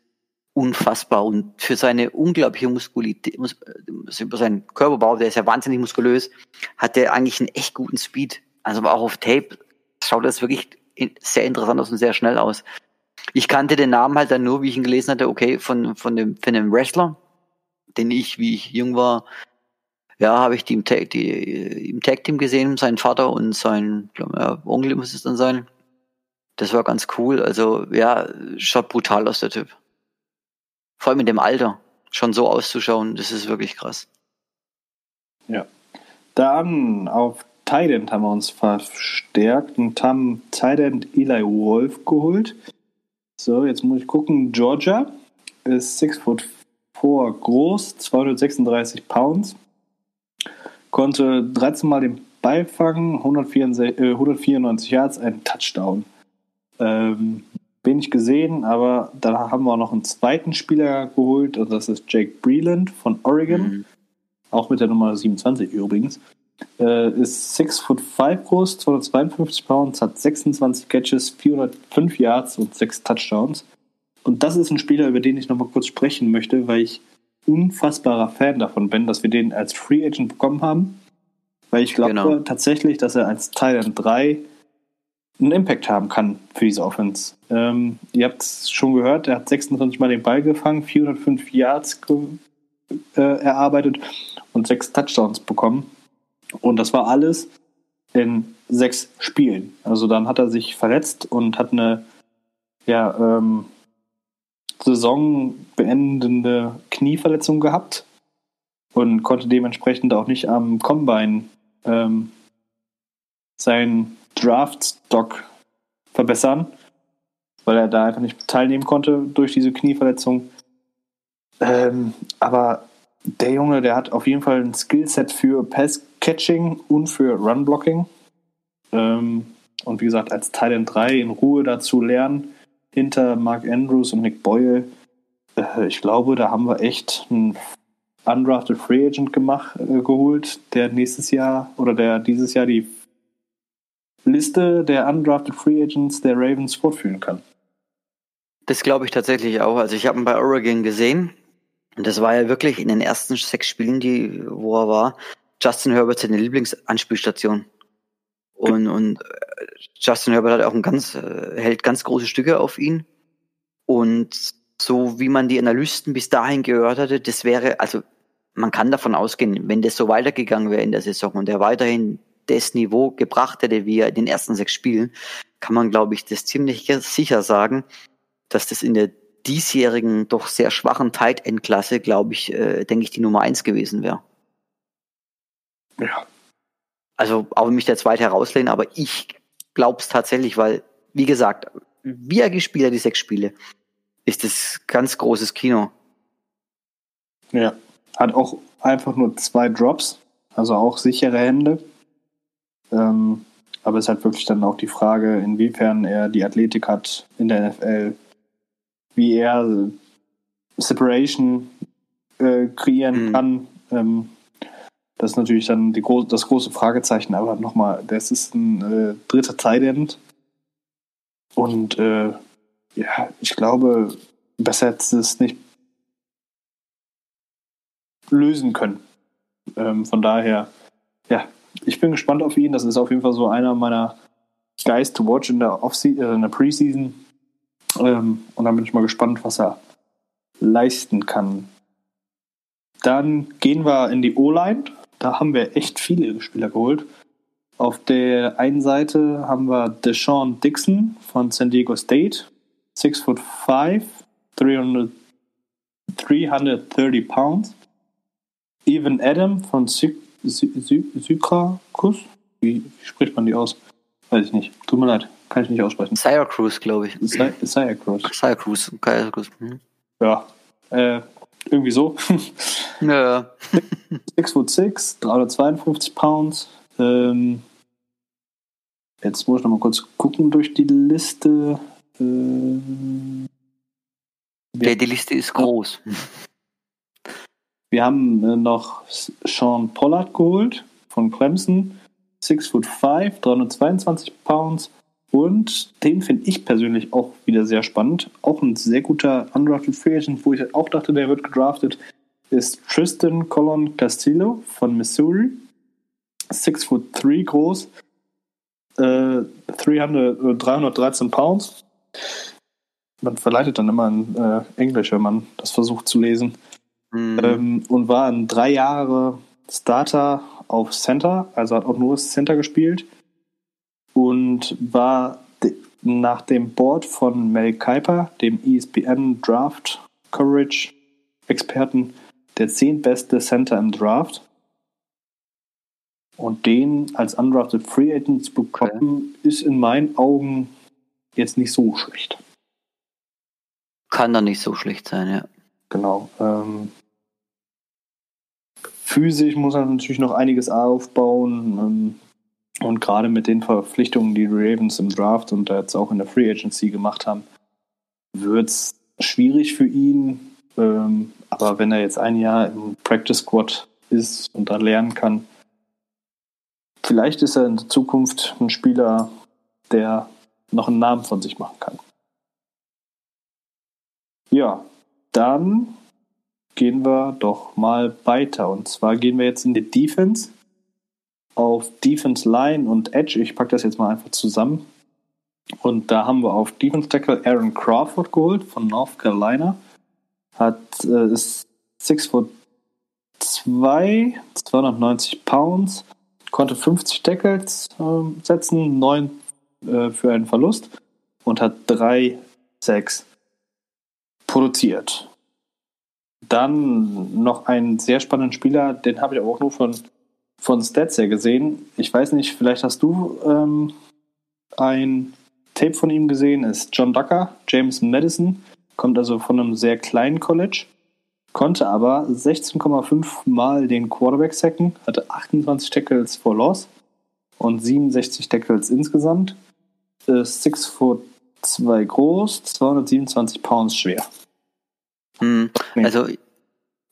Unfassbar. Und für seine unglaubliche Muskulität, über seinen Körperbau, der ist ja wahnsinnig muskulös, hat der eigentlich einen echt guten Speed. Also auch auf Tape schaut das wirklich sehr interessant aus und sehr schnell aus. Ich kannte den Namen halt dann nur, wie ich ihn gelesen hatte, okay, von, von dem, von dem Wrestler, den ich, wie ich jung war, ja, habe ich die im Tag, die, im Tag Team gesehen, sein Vater und sein ja, Onkel muss es dann sein. Das war ganz cool. Also ja, schaut brutal aus der Typ. Vor allem in dem Alter schon so auszuschauen, das ist wirklich krass. Ja. Dann auf Tident haben wir uns verstärkt und haben Tident Eli Wolf geholt. So, jetzt muss ich gucken. Georgia ist 6 foot 4 groß, 236 Pounds. Konnte 13 Mal den Ball fangen, 194, äh, 194 Yards, ein Touchdown. Ähm, wenig gesehen, aber da haben wir noch einen zweiten Spieler geholt und das ist Jake Breland von Oregon. Mhm. Auch mit der Nummer 27 übrigens. Äh, ist 6 foot 5 groß, 252 Pounds, hat 26 Catches, 405 Yards und 6 Touchdowns. Und das ist ein Spieler, über den ich nochmal kurz sprechen möchte, weil ich unfassbarer Fan davon bin, dass wir den als Free Agent bekommen haben. Weil ich glaube genau. tatsächlich, dass er als Teil 3 einen Impact haben kann für diese Offense. Ähm, ihr habt es schon gehört, er hat 26 Mal den Ball gefangen, 405 Yards äh, erarbeitet und 6 Touchdowns bekommen. Und das war alles in sechs Spielen. Also dann hat er sich verletzt und hat eine ja, ähm, saisonbeendende Knieverletzung gehabt und konnte dementsprechend auch nicht am Combine ähm, seinen Draft-Stock verbessern, weil er da einfach nicht teilnehmen konnte durch diese Knieverletzung. Ähm, aber der Junge, der hat auf jeden Fall ein Skillset für Pass-Catching und für Run-Blocking. Ähm, und wie gesagt, als Teil 3 in Ruhe dazu lernen, hinter Mark Andrews und Nick Boyle. Äh, ich glaube, da haben wir echt einen undrafted Free Agent gemacht, äh, geholt, der nächstes Jahr oder der dieses Jahr die Liste der undrafted Free Agents der Ravens fortführen kann. Das glaube ich tatsächlich auch. Also ich habe ihn bei Oregon gesehen und das war ja wirklich in den ersten sechs Spielen, die, wo er war, Justin Herbert seine Lieblingsanspielstation. Und, und äh, Justin Herbert hat auch ein ganz, äh, hält ganz große Stücke auf ihn. Und so wie man die Analysten bis dahin gehört hatte, das wäre, also man kann davon ausgehen, wenn das so weitergegangen wäre in der Saison und er weiterhin das Niveau gebracht hätte, wie er in den ersten sechs Spielen, kann man, glaube ich, das ziemlich sicher sagen, dass das in der diesjährigen, doch sehr schwachen Tight End Klasse, glaube ich, äh, denke ich, die Nummer eins gewesen wäre. Ja. Also, auch wenn mich der zweite herauslehnen, aber ich glaube es tatsächlich, weil, wie gesagt, wie er gespielt hat, die sechs Spiele, ist das ganz großes Kino. Ja. Hat auch einfach nur zwei Drops, also auch sichere Hände. Ähm, aber es ist halt wirklich dann auch die Frage, inwiefern er die Athletik hat in der NFL, wie er Separation äh, kreieren mhm. kann. Ähm, das ist natürlich dann gro das große Fragezeichen, aber nochmal, das ist ein äh, dritter Tight Und äh, ja, ich glaube, besser hätte es nicht lösen können. Ähm, von daher, ja, ich bin gespannt auf ihn. Das ist auf jeden Fall so einer meiner Guys to watch in der, Off äh, in der Preseason. Ähm, und dann bin ich mal gespannt, was er leisten kann. Dann gehen wir in die O-Line. Da haben wir echt viele Spieler geholt. Auf der einen Seite haben wir Deshaun Dixon von San Diego State, 6 foot 5, 300, 330 pounds. Evan Adam von Sy Sy Sy Syrakus. Wie, spricht man die aus? Weiß ich nicht. Tut mir leid. Kann ich nicht aussprechen. Syracuse, glaube ich. Sy Syracuse. Syracuse. Syracuse. Hm. Ja. Äh, irgendwie so. ja. 6 foot 6, 352 Pounds. Ähm, jetzt muss ich noch mal kurz gucken durch die Liste. Ähm, ja, die Liste ist groß. Wir haben äh, noch Sean Pollard geholt von Clemson. 6 foot 5, 322 Pounds. Und den finde ich persönlich auch wieder sehr spannend. Auch ein sehr guter undrafted Free Agent, wo ich auch dachte, der wird gedraftet, ist Tristan Colon Castillo von Missouri. 6 foot 3 groß, äh, 300, 313 Pounds. Man verleitet dann immer in äh, Englisch, wenn man das versucht zu lesen. Mhm. Ähm, und war ein drei Jahre Starter auf Center, also hat auch nur Center gespielt und war nach dem Board von Mel Kiper, dem ESPN Draft Coverage Experten, der zehntbeste Center im Draft. Und den als undrafted Free Agent zu bekommen, okay. ist in meinen Augen jetzt nicht so schlecht. Kann da nicht so schlecht sein, ja. Genau. Ähm, physisch muss er natürlich noch einiges aufbauen. Ähm, und gerade mit den Verpflichtungen, die Ravens im Draft und jetzt auch in der Free Agency gemacht haben, wird es schwierig für ihn. Ähm, aber wenn er jetzt ein Jahr im Practice Squad ist und da lernen kann, vielleicht ist er in der Zukunft ein Spieler, der noch einen Namen von sich machen kann. Ja, dann gehen wir doch mal weiter. Und zwar gehen wir jetzt in die Defense auf Defense Line und Edge. Ich packe das jetzt mal einfach zusammen. Und da haben wir auf Defense Tackle Aaron Crawford geholt von North Carolina. Hat, äh, ist 6 foot 2, 290 Pounds, konnte 50 Tackles äh, setzen, 9 äh, für einen Verlust und hat 3 Sacks produziert. Dann noch einen sehr spannenden Spieler, den habe ich aber auch nur von von Stats her gesehen. Ich weiß nicht, vielleicht hast du ähm, ein Tape von ihm gesehen, ist John Ducker, James Madison, kommt also von einem sehr kleinen College, konnte aber 16,5 Mal den Quarterback sacken, hatte 28 Tackles for Loss und 67 Tackles insgesamt, ist 6 foot 2 groß, 227 Pounds schwer. Hm, also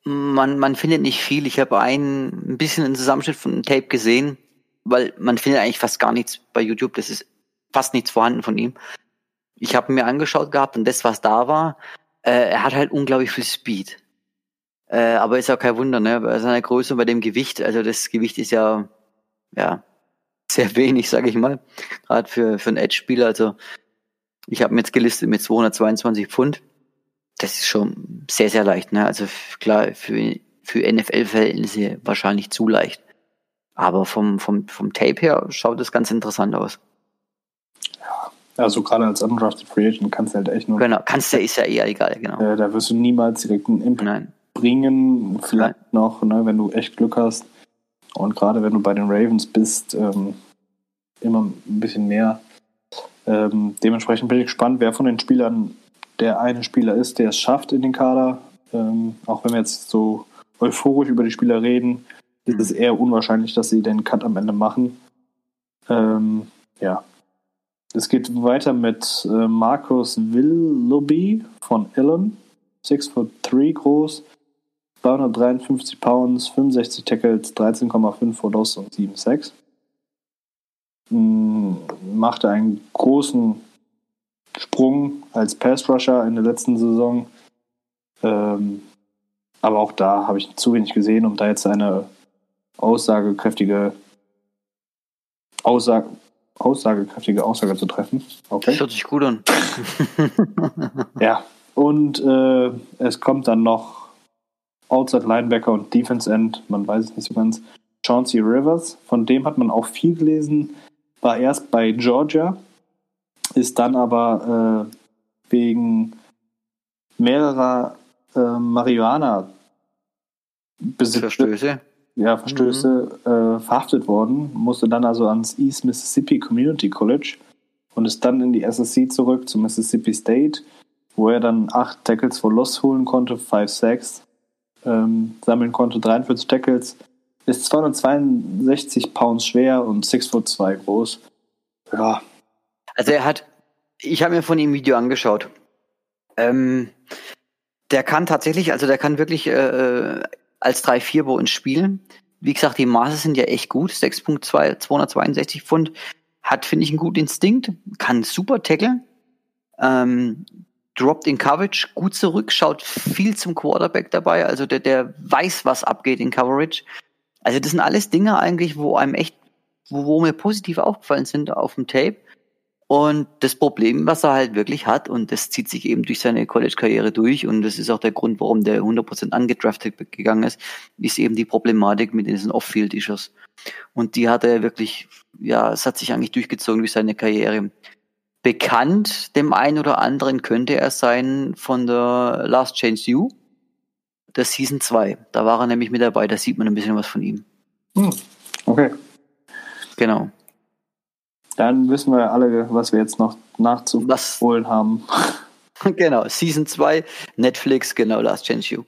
man, man findet nicht viel. Ich habe ein, ein bisschen einen Zusammenschnitt von einem Tape gesehen, weil man findet eigentlich fast gar nichts bei YouTube. Das ist fast nichts vorhanden von ihm. Ich habe mir angeschaut gehabt und das, was da war, äh, er hat halt unglaublich viel Speed. Äh, aber ist auch kein Wunder, ne? Bei seiner Größe und bei dem Gewicht, also das Gewicht ist ja, ja, sehr wenig, sage ich mal. Gerade für, für einen Edge-Spieler. Also ich habe mir jetzt gelistet mit 222 Pfund das ist schon sehr, sehr leicht. Ne? Also klar, für, für NFL-Verhältnisse wahrscheinlich zu leicht. Aber vom, vom, vom Tape her schaut das ganz interessant aus. Ja, also gerade als undrafted Free Agent kannst du halt echt nur. Genau, kannst du, ist ja eher egal, genau. Äh, da wirst du niemals direkt einen Impact Nein. bringen. Vielleicht Nein. noch, ne, wenn du echt Glück hast. Und gerade wenn du bei den Ravens bist, ähm, immer ein bisschen mehr. Ähm, dementsprechend bin ich gespannt, wer von den Spielern der eine Spieler ist, der es schafft in den Kader. Ähm, auch wenn wir jetzt so euphorisch über die Spieler reden, ist es eher unwahrscheinlich, dass sie den Cut am Ende machen. Ähm, ja. Es geht weiter mit äh, Markus Willoughby von Illen. 6 foot 3 groß, 253 Pounds, 65 Tackles, 13,5 vor Loss und 7 Sacks. Mm, machte einen großen Sprung als Pass-Rusher in der letzten Saison. Ähm, aber auch da habe ich zu wenig gesehen, um da jetzt eine aussagekräftige Aussage, aussagekräftige Aussage zu treffen. Okay. Das hört sich gut an. ja, und äh, es kommt dann noch Outside Linebacker und Defense End, man weiß es nicht so ganz, Chauncey Rivers, von dem hat man auch viel gelesen, war erst bei Georgia, ist dann aber äh, wegen mehrerer äh, Marihuana Verstöße. Ja, Verstöße mhm. äh, verhaftet worden, musste dann also ans East Mississippi Community College und ist dann in die SSC zurück zu Mississippi State, wo er dann acht Tackles for Loss holen konnte, five Sacks, ähm, sammeln konnte, 43 Tackles, ist 262 Pounds schwer und 6 foot 2 groß. Ja. Also er hat, ich habe mir von ihm ein Video angeschaut. Ähm, der kann tatsächlich, also der kann wirklich äh, äh als 3-4 bei uns spielen. Wie gesagt, die Maße sind ja echt gut. 6.2, 262 Pfund. Hat, finde ich, einen guten Instinkt. Kann super tackeln. Ähm, droppt in Coverage gut zurück, schaut viel zum Quarterback dabei. Also der, der weiß, was abgeht in Coverage. Also das sind alles Dinge eigentlich, wo einem echt, wo, wo mir positiv aufgefallen sind auf dem Tape. Und das Problem, was er halt wirklich hat, und das zieht sich eben durch seine College-Karriere durch, und das ist auch der Grund, warum der 100% angedraftet gegangen ist, ist eben die Problematik mit diesen Off-Field-Issues. Und die hat er wirklich, ja, es hat sich eigentlich durchgezogen durch seine Karriere. Bekannt dem einen oder anderen könnte er sein von der Last Chance You, der Season 2. Da war er nämlich mit dabei, da sieht man ein bisschen was von ihm. Hm, okay. Genau. Dann wissen wir alle, was wir jetzt noch nachzuholen haben. Genau, Season 2, Netflix, genau, Last Chance You.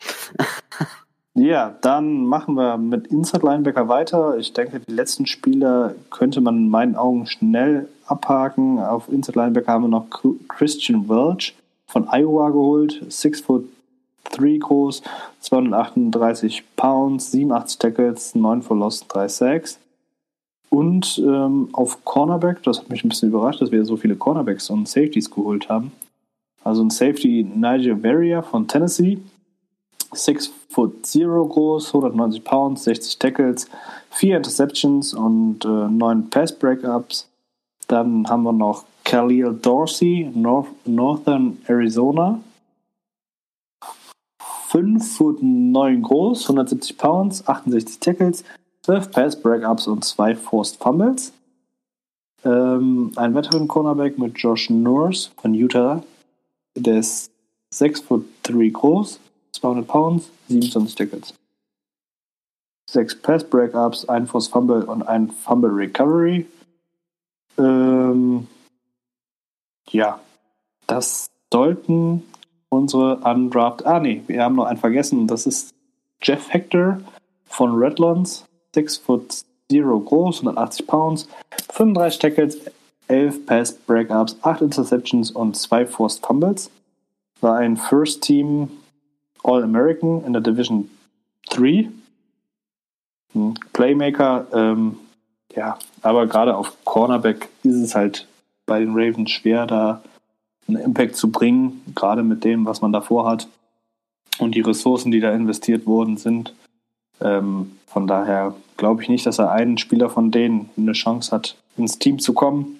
ja, dann machen wir mit Inside Linebacker weiter. Ich denke, die letzten Spiele könnte man in meinen Augen schnell abhaken. Auf Inside Linebacker haben wir noch Christian Welch von Iowa geholt, 6 foot 3 groß, 238 Pounds, 87 Tackles, 9 for Lost, 3 Sacks. Und ähm, auf Cornerback, das hat mich ein bisschen überrascht, dass wir so viele Cornerbacks und Safeties geholt haben. Also ein Safety Nigel Barrier von Tennessee, 6 foot 0 groß, 190 Pounds, 60 Tackles, 4 Interceptions und äh, 9 Pass Breakups. Dann haben wir noch Khalil Dorsey, North, Northern Arizona. 5 foot 9 groß, 170 Pounds, 68 Tackles, 12 Pass Breakups und 2 Forced Fumbles. Ähm, ein weiteren Cornerback mit Josh Norris von Utah. Der ist 6 foot 3 groß, 200 Pounds, 27 Tackles. 6 Pass Breakups, ein Forced Fumble und ein Fumble Recovery. Ähm, ja, das sollten unsere Undraft. Ah, nee, wir haben noch einen vergessen. Das ist Jeff Hector von Redlands. 6 foot 0 groß, 180 Pounds, 35 Tackles, 11 Pass Breakups, 8 Interceptions und 2 Forced Fumbles. War ein First Team All-American in der Division 3. Hm, Playmaker, ähm, ja, aber gerade auf Cornerback ist es halt bei den Ravens schwer, da einen Impact zu bringen, gerade mit dem, was man davor hat und die Ressourcen, die da investiert worden sind. Ähm, von daher glaube ich nicht, dass er einen Spieler von denen eine Chance hat, ins Team zu kommen.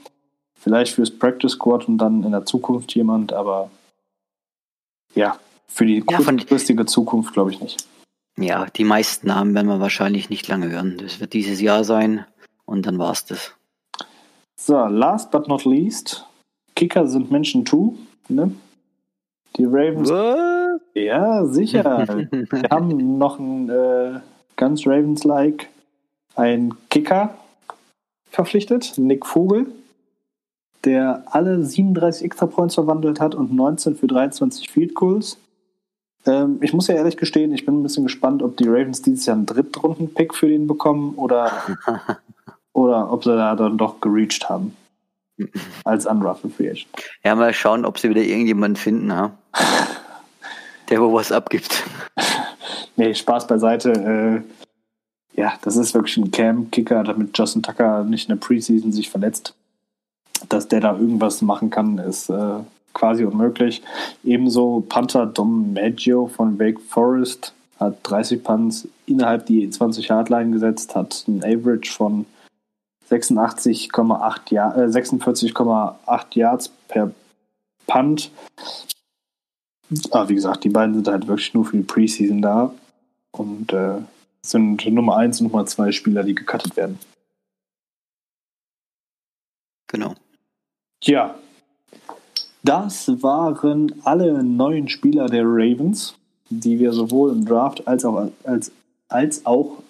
Vielleicht fürs Practice Squad und dann in der Zukunft jemand, aber ja, für die ja, kurzfristige Zukunft glaube ich nicht. Ja, die meisten Namen werden wir wahrscheinlich nicht lange hören. Das wird dieses Jahr sein und dann war es das. So, last but not least, Kicker sind Menschen too. Ne? Die Ravens. What? Ja, sicher. wir haben noch einen äh, ganz Ravens-like einen Kicker verpflichtet, Nick Vogel, der alle 37 Extra Points verwandelt hat und 19 für 23 Field Goals. Ähm, ich muss ja ehrlich gestehen, ich bin ein bisschen gespannt, ob die Ravens dieses Jahr einen Drittrunden-Pick für den bekommen oder, oder ob sie da dann doch gereached haben. als undrafted Free Agent. Ja, mal schauen, ob sie wieder irgendjemanden finden, ja? der wo was abgibt. nee, Spaß beiseite. Äh, ja, das ist wirklich ein Cam-Kicker, damit Justin Tucker nicht in der Preseason sich verletzt. Dass der da irgendwas machen kann, ist äh, quasi unmöglich. Ebenso Panther Dom Maggio von Wake Forest hat 30 Punts innerhalb die 20-Yard-Line gesetzt, hat ein Average von 86,8 Jahr, äh, 46,8 Yards per Punt. Aber wie gesagt, die beiden sind halt wirklich nur für die Preseason da und äh, sind Nummer 1 und Nummer 2 Spieler, die gecuttet werden. Genau. Ja, das waren alle neuen Spieler der Ravens, die wir sowohl im Draft als auch als, als auch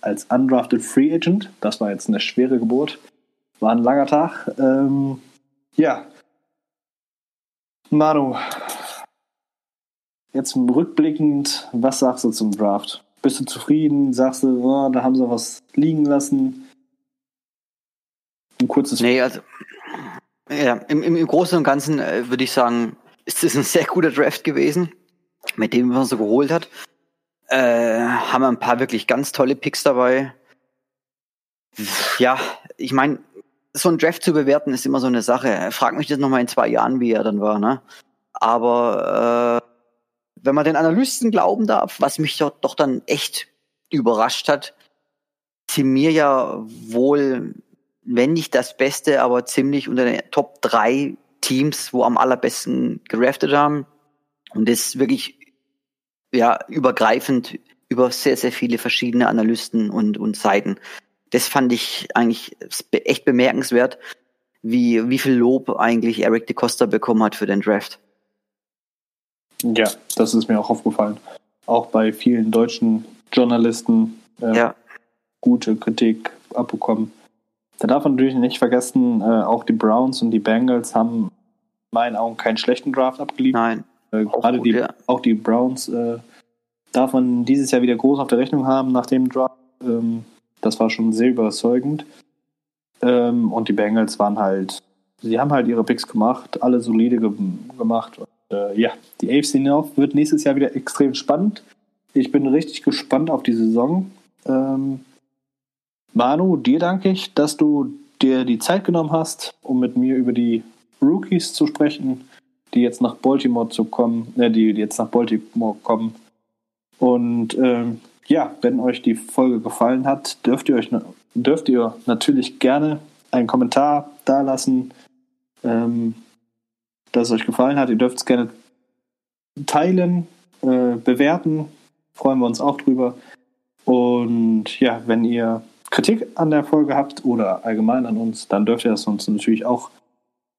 als undrafted Free Agent. Das war jetzt eine schwere Geburt. War ein langer Tag. Ähm, ja. Manu, jetzt rückblickend, was sagst du zum Draft? Bist du zufrieden? Sagst du, oh, da haben sie was liegen lassen? Ein kurzes. Nee, also. Ja, im, im Großen und Ganzen äh, würde ich sagen, ist es ein sehr guter Draft gewesen, mit dem man so geholt hat. Äh, haben wir ein paar wirklich ganz tolle Picks dabei. Ja, ich meine, so ein Draft zu bewerten ist immer so eine Sache. Frag mich das nochmal in zwei Jahren, wie er dann war, ne? Aber äh, wenn man den Analysten glauben darf, was mich doch, doch dann echt überrascht hat, sind mir ja wohl, wenn nicht das Beste, aber ziemlich unter den Top 3 Teams, wo am allerbesten geraftet haben. Und das wirklich ja, übergreifend über sehr, sehr viele verschiedene Analysten und, und Seiten. Das fand ich eigentlich echt bemerkenswert, wie, wie viel Lob eigentlich Eric de Costa bekommen hat für den Draft. Ja, das ist mir auch aufgefallen. Auch bei vielen deutschen Journalisten äh, ja. gute Kritik abbekommen. Da darf man natürlich nicht vergessen, äh, auch die Browns und die Bengals haben in meinen Augen keinen schlechten Draft abgeliefert. Nein. Äh, gerade die, ja. auch die Browns äh, darf man dieses Jahr wieder groß auf der Rechnung haben nach dem Draft. Ähm, das war schon sehr überzeugend. Ähm, und die Bengals waren halt, sie haben halt ihre Picks gemacht, alle solide ge gemacht. Und, äh, ja, die AFC North wird nächstes Jahr wieder extrem spannend. Ich bin richtig gespannt auf die Saison. Ähm, Manu, dir danke ich, dass du dir die Zeit genommen hast, um mit mir über die Rookies zu sprechen die jetzt nach Baltimore zu kommen, äh, die, jetzt nach Baltimore kommen. Und ähm, ja, wenn euch die Folge gefallen hat, dürft ihr euch dürft ihr natürlich gerne einen Kommentar dalassen, ähm, dass es euch gefallen hat. Ihr dürft es gerne teilen, äh, bewerten, freuen wir uns auch drüber. Und ja, wenn ihr Kritik an der Folge habt oder allgemein an uns, dann dürft ihr das uns natürlich auch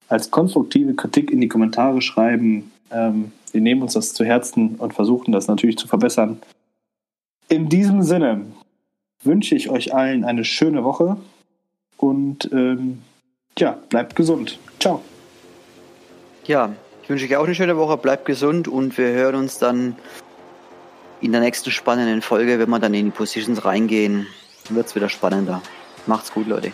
als konstruktive Kritik in die Kommentare schreiben. Ähm, wir nehmen uns das zu Herzen und versuchen das natürlich zu verbessern. In diesem Sinne wünsche ich euch allen eine schöne Woche und ähm, ja, bleibt gesund. Ciao. Ja, ich wünsche euch auch eine schöne Woche, bleibt gesund und wir hören uns dann in der nächsten spannenden Folge, wenn wir dann in die Positions reingehen, wird es wieder spannender. Macht's gut, Leute.